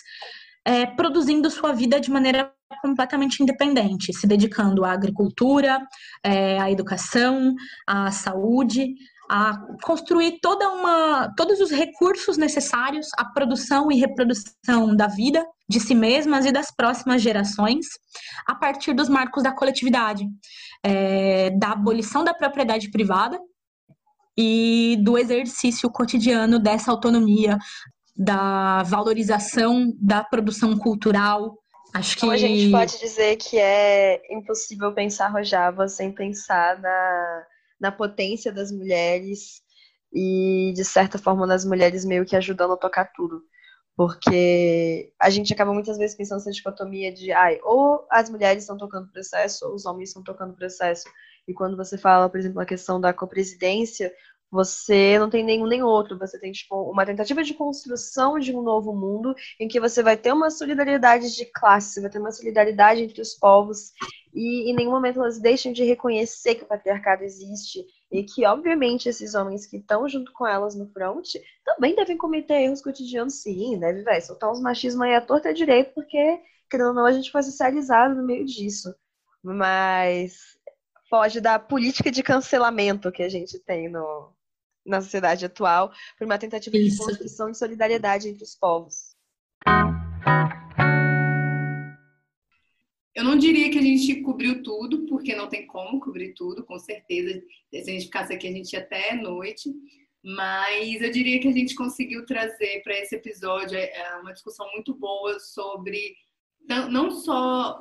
é, produzindo sua vida de maneira completamente independente, se dedicando à agricultura, é, à educação, à saúde, a construir toda uma, todos os recursos necessários à produção e reprodução da vida de si mesmas e das próximas gerações, a partir dos marcos da coletividade, é, da abolição da propriedade privada e do exercício cotidiano dessa autonomia, da valorização da produção cultural, Acho que. Então a gente pode dizer que é impossível pensar Rojava sem pensar na, na potência das mulheres e, de certa forma, nas mulheres meio que ajudando a tocar tudo. Porque a gente acaba muitas vezes pensando nessa dicotomia de ai, ou as mulheres estão tocando processo, ou os homens estão tocando processo. E quando você fala, por exemplo, a questão da copresidência, você não tem nenhum nem outro, você tem tipo, uma tentativa de construção de um novo mundo em que você vai ter uma solidariedade de classe, vai ter uma solidariedade entre os povos e em nenhum momento elas deixam de reconhecer que o patriarcado existe e que, obviamente, esses homens que estão junto com elas no front também devem cometer erros cotidianos, sim, deve, vai soltar uns machismos aí à torta e direito, porque, querendo ou não, a gente foi socializado no meio disso. Mas foge da política de cancelamento que a gente tem no, na sociedade atual por uma tentativa Isso. de construção de solidariedade entre os povos. Eu não diria que a gente cobriu tudo, porque não tem como cobrir tudo, com certeza. Se a gente ficasse aqui, a gente ia até noite. Mas eu diria que a gente conseguiu trazer para esse episódio é, uma discussão muito boa sobre não só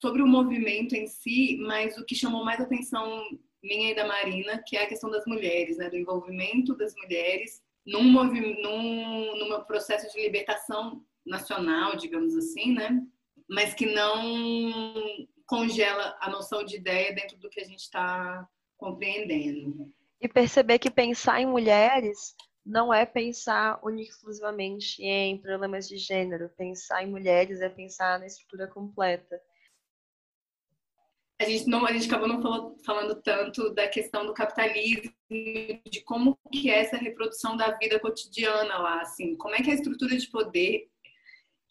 sobre o movimento em si, mas o que chamou mais atenção minha e da Marina, que é a questão das mulheres, né, do envolvimento das mulheres num, num, num processo de libertação nacional, digamos assim, né, mas que não congela a noção de ideia dentro do que a gente está compreendendo. E perceber que pensar em mulheres não é pensar exclusivamente em problemas de gênero. Pensar em mulheres é pensar na estrutura completa a gente não a gente acabou não falando tanto da questão do capitalismo de como que é essa reprodução da vida cotidiana lá assim. Como é que a estrutura de poder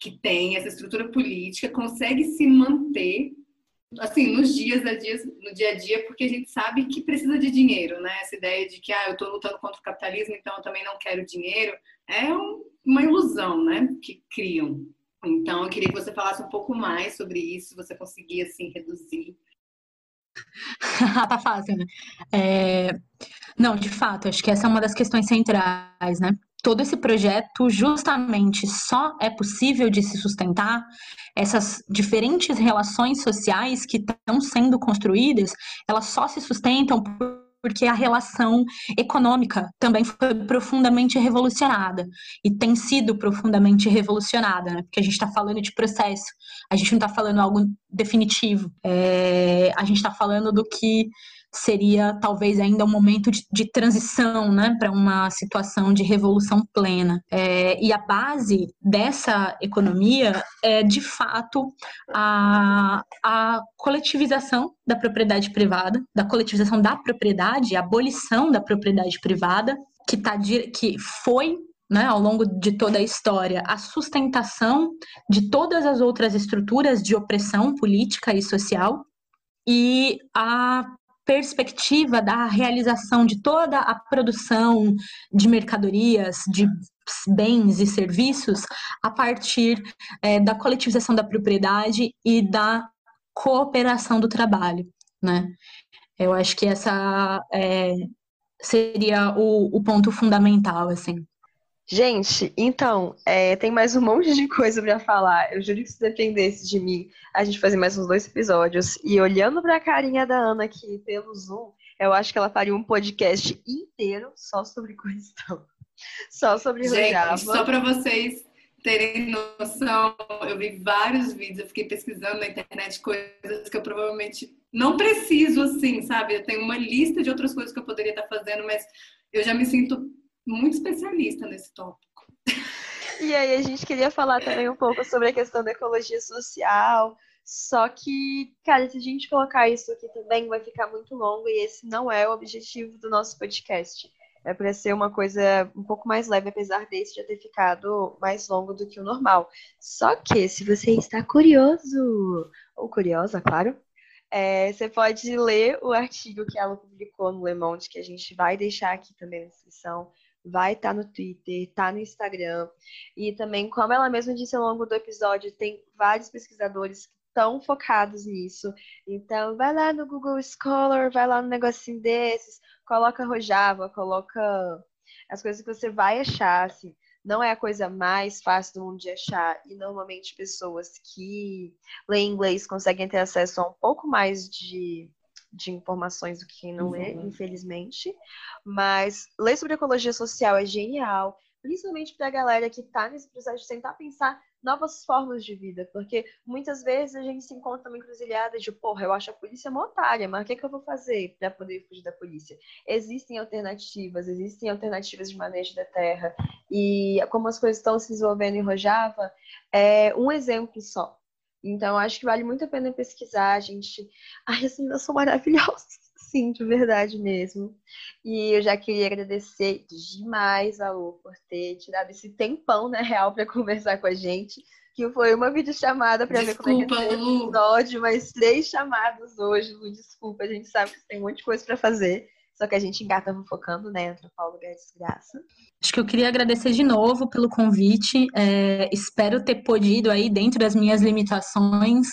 que tem essa estrutura política consegue se manter assim nos dias a dias no dia a dia porque a gente sabe que precisa de dinheiro né? Essa ideia de que ah eu estou lutando contra o capitalismo então eu também não quero dinheiro é um, uma ilusão né que criam. Então eu queria que você falasse um pouco mais sobre isso se você conseguir assim reduzir tá fácil, né? É... Não, de fato, acho que essa é uma das questões centrais, né? Todo esse projeto justamente só é possível de se sustentar essas diferentes relações sociais que estão sendo construídas, elas só se sustentam por porque a relação econômica também foi profundamente revolucionada. E tem sido profundamente revolucionada, né? porque a gente está falando de processo, a gente não está falando algo definitivo, é, a gente está falando do que seria talvez ainda um momento de, de transição né, para uma situação de revolução plena. É, e a base dessa economia é, de fato, a, a coletivização da propriedade privada, da coletivização da propriedade, a abolição da propriedade privada, que, tá, que foi né, ao longo de toda a história, a sustentação de todas as outras estruturas de opressão política e social e a perspectiva da realização de toda a produção de mercadorias, de bens e serviços a partir é, da coletivização da propriedade e da cooperação do trabalho, né? Eu acho que essa é, seria o, o ponto fundamental, assim. Gente, então, é, tem mais um monte de coisa para falar. Eu juro que se dependesse de mim, a gente fazer mais uns dois episódios. E olhando para a carinha da Ana aqui pelo Zoom, eu acho que ela faria um podcast inteiro só sobre questão. Só sobre Gente, Rojava. só para vocês terem noção, eu vi vários vídeos, eu fiquei pesquisando na internet coisas que eu provavelmente não preciso, assim, sabe? Eu tenho uma lista de outras coisas que eu poderia estar fazendo, mas eu já me sinto muito especialista nesse tópico. E aí a gente queria falar também um pouco sobre a questão da ecologia social. Só que, cara, se a gente colocar isso aqui também, vai ficar muito longo e esse não é o objetivo do nosso podcast. É para ser uma coisa um pouco mais leve, apesar desse já ter ficado mais longo do que o normal. Só que, se você está curioso, ou curiosa, claro, é, você pode ler o artigo que ela publicou no Le Monde, que a gente vai deixar aqui também na descrição vai estar tá no Twitter, tá no Instagram. E também, como ela mesma disse ao longo do episódio, tem vários pesquisadores que estão focados nisso. Então, vai lá no Google Scholar, vai lá no negocinho desses, coloca Rojava, coloca as coisas que você vai achar, assim. Não é a coisa mais fácil do mundo de achar, e normalmente pessoas que leem inglês conseguem ter acesso a um pouco mais de de informações do que quem não lê, uhum. infelizmente. Mas ler sobre ecologia social é genial, principalmente para a galera que está nesse processo de tentar pensar novas formas de vida, porque muitas vezes a gente se encontra numa encruzilhada de, porra, eu acho a polícia uma otária, mas o que, é que eu vou fazer para poder fugir da polícia? Existem alternativas, existem alternativas de manejo da terra, e como as coisas estão se desenvolvendo em Rojava, é um exemplo só. Então, acho que vale muito a pena pesquisar, gente. Ai, as meninas são maravilhosas, sim, de verdade mesmo. E eu já queria agradecer demais a Lu por ter tirado esse tempão, na real, para conversar com a gente. Que foi uma videochamada para ver como é que é o episódio, mas três chamadas hoje, Lu. Desculpa, a gente sabe que tem um monte de coisa para fazer. Só que a gente engata focando, né? Antropóloga é desgraça. Acho que eu queria agradecer de novo pelo convite. É, espero ter podido aí, dentro das minhas limitações,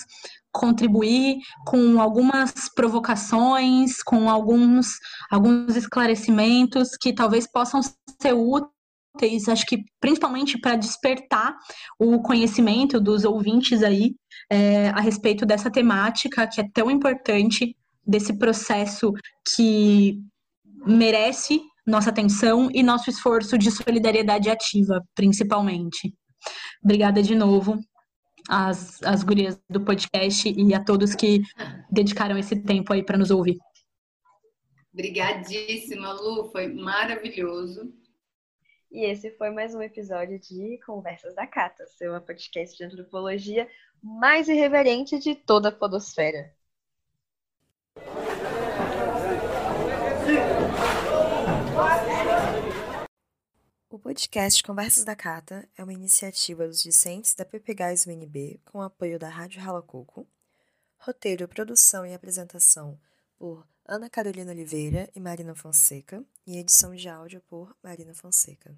contribuir com algumas provocações, com alguns, alguns esclarecimentos que talvez possam ser úteis, acho que principalmente para despertar o conhecimento dos ouvintes aí é, a respeito dessa temática que é tão importante, desse processo que merece nossa atenção e nosso esforço de solidariedade ativa, principalmente. Obrigada de novo às, às gurias do podcast e a todos que dedicaram esse tempo aí para nos ouvir. Obrigadíssima, Lu, foi maravilhoso. E esse foi mais um episódio de Conversas da Cata, seu podcast de antropologia mais irreverente de toda a podosfera. O podcast Conversas da Cata é uma iniciativa dos discentes da PPGás UNB com apoio da Rádio Ralacoco. Roteiro, produção e apresentação por Ana Carolina Oliveira e Marina Fonseca e edição de áudio por Marina Fonseca.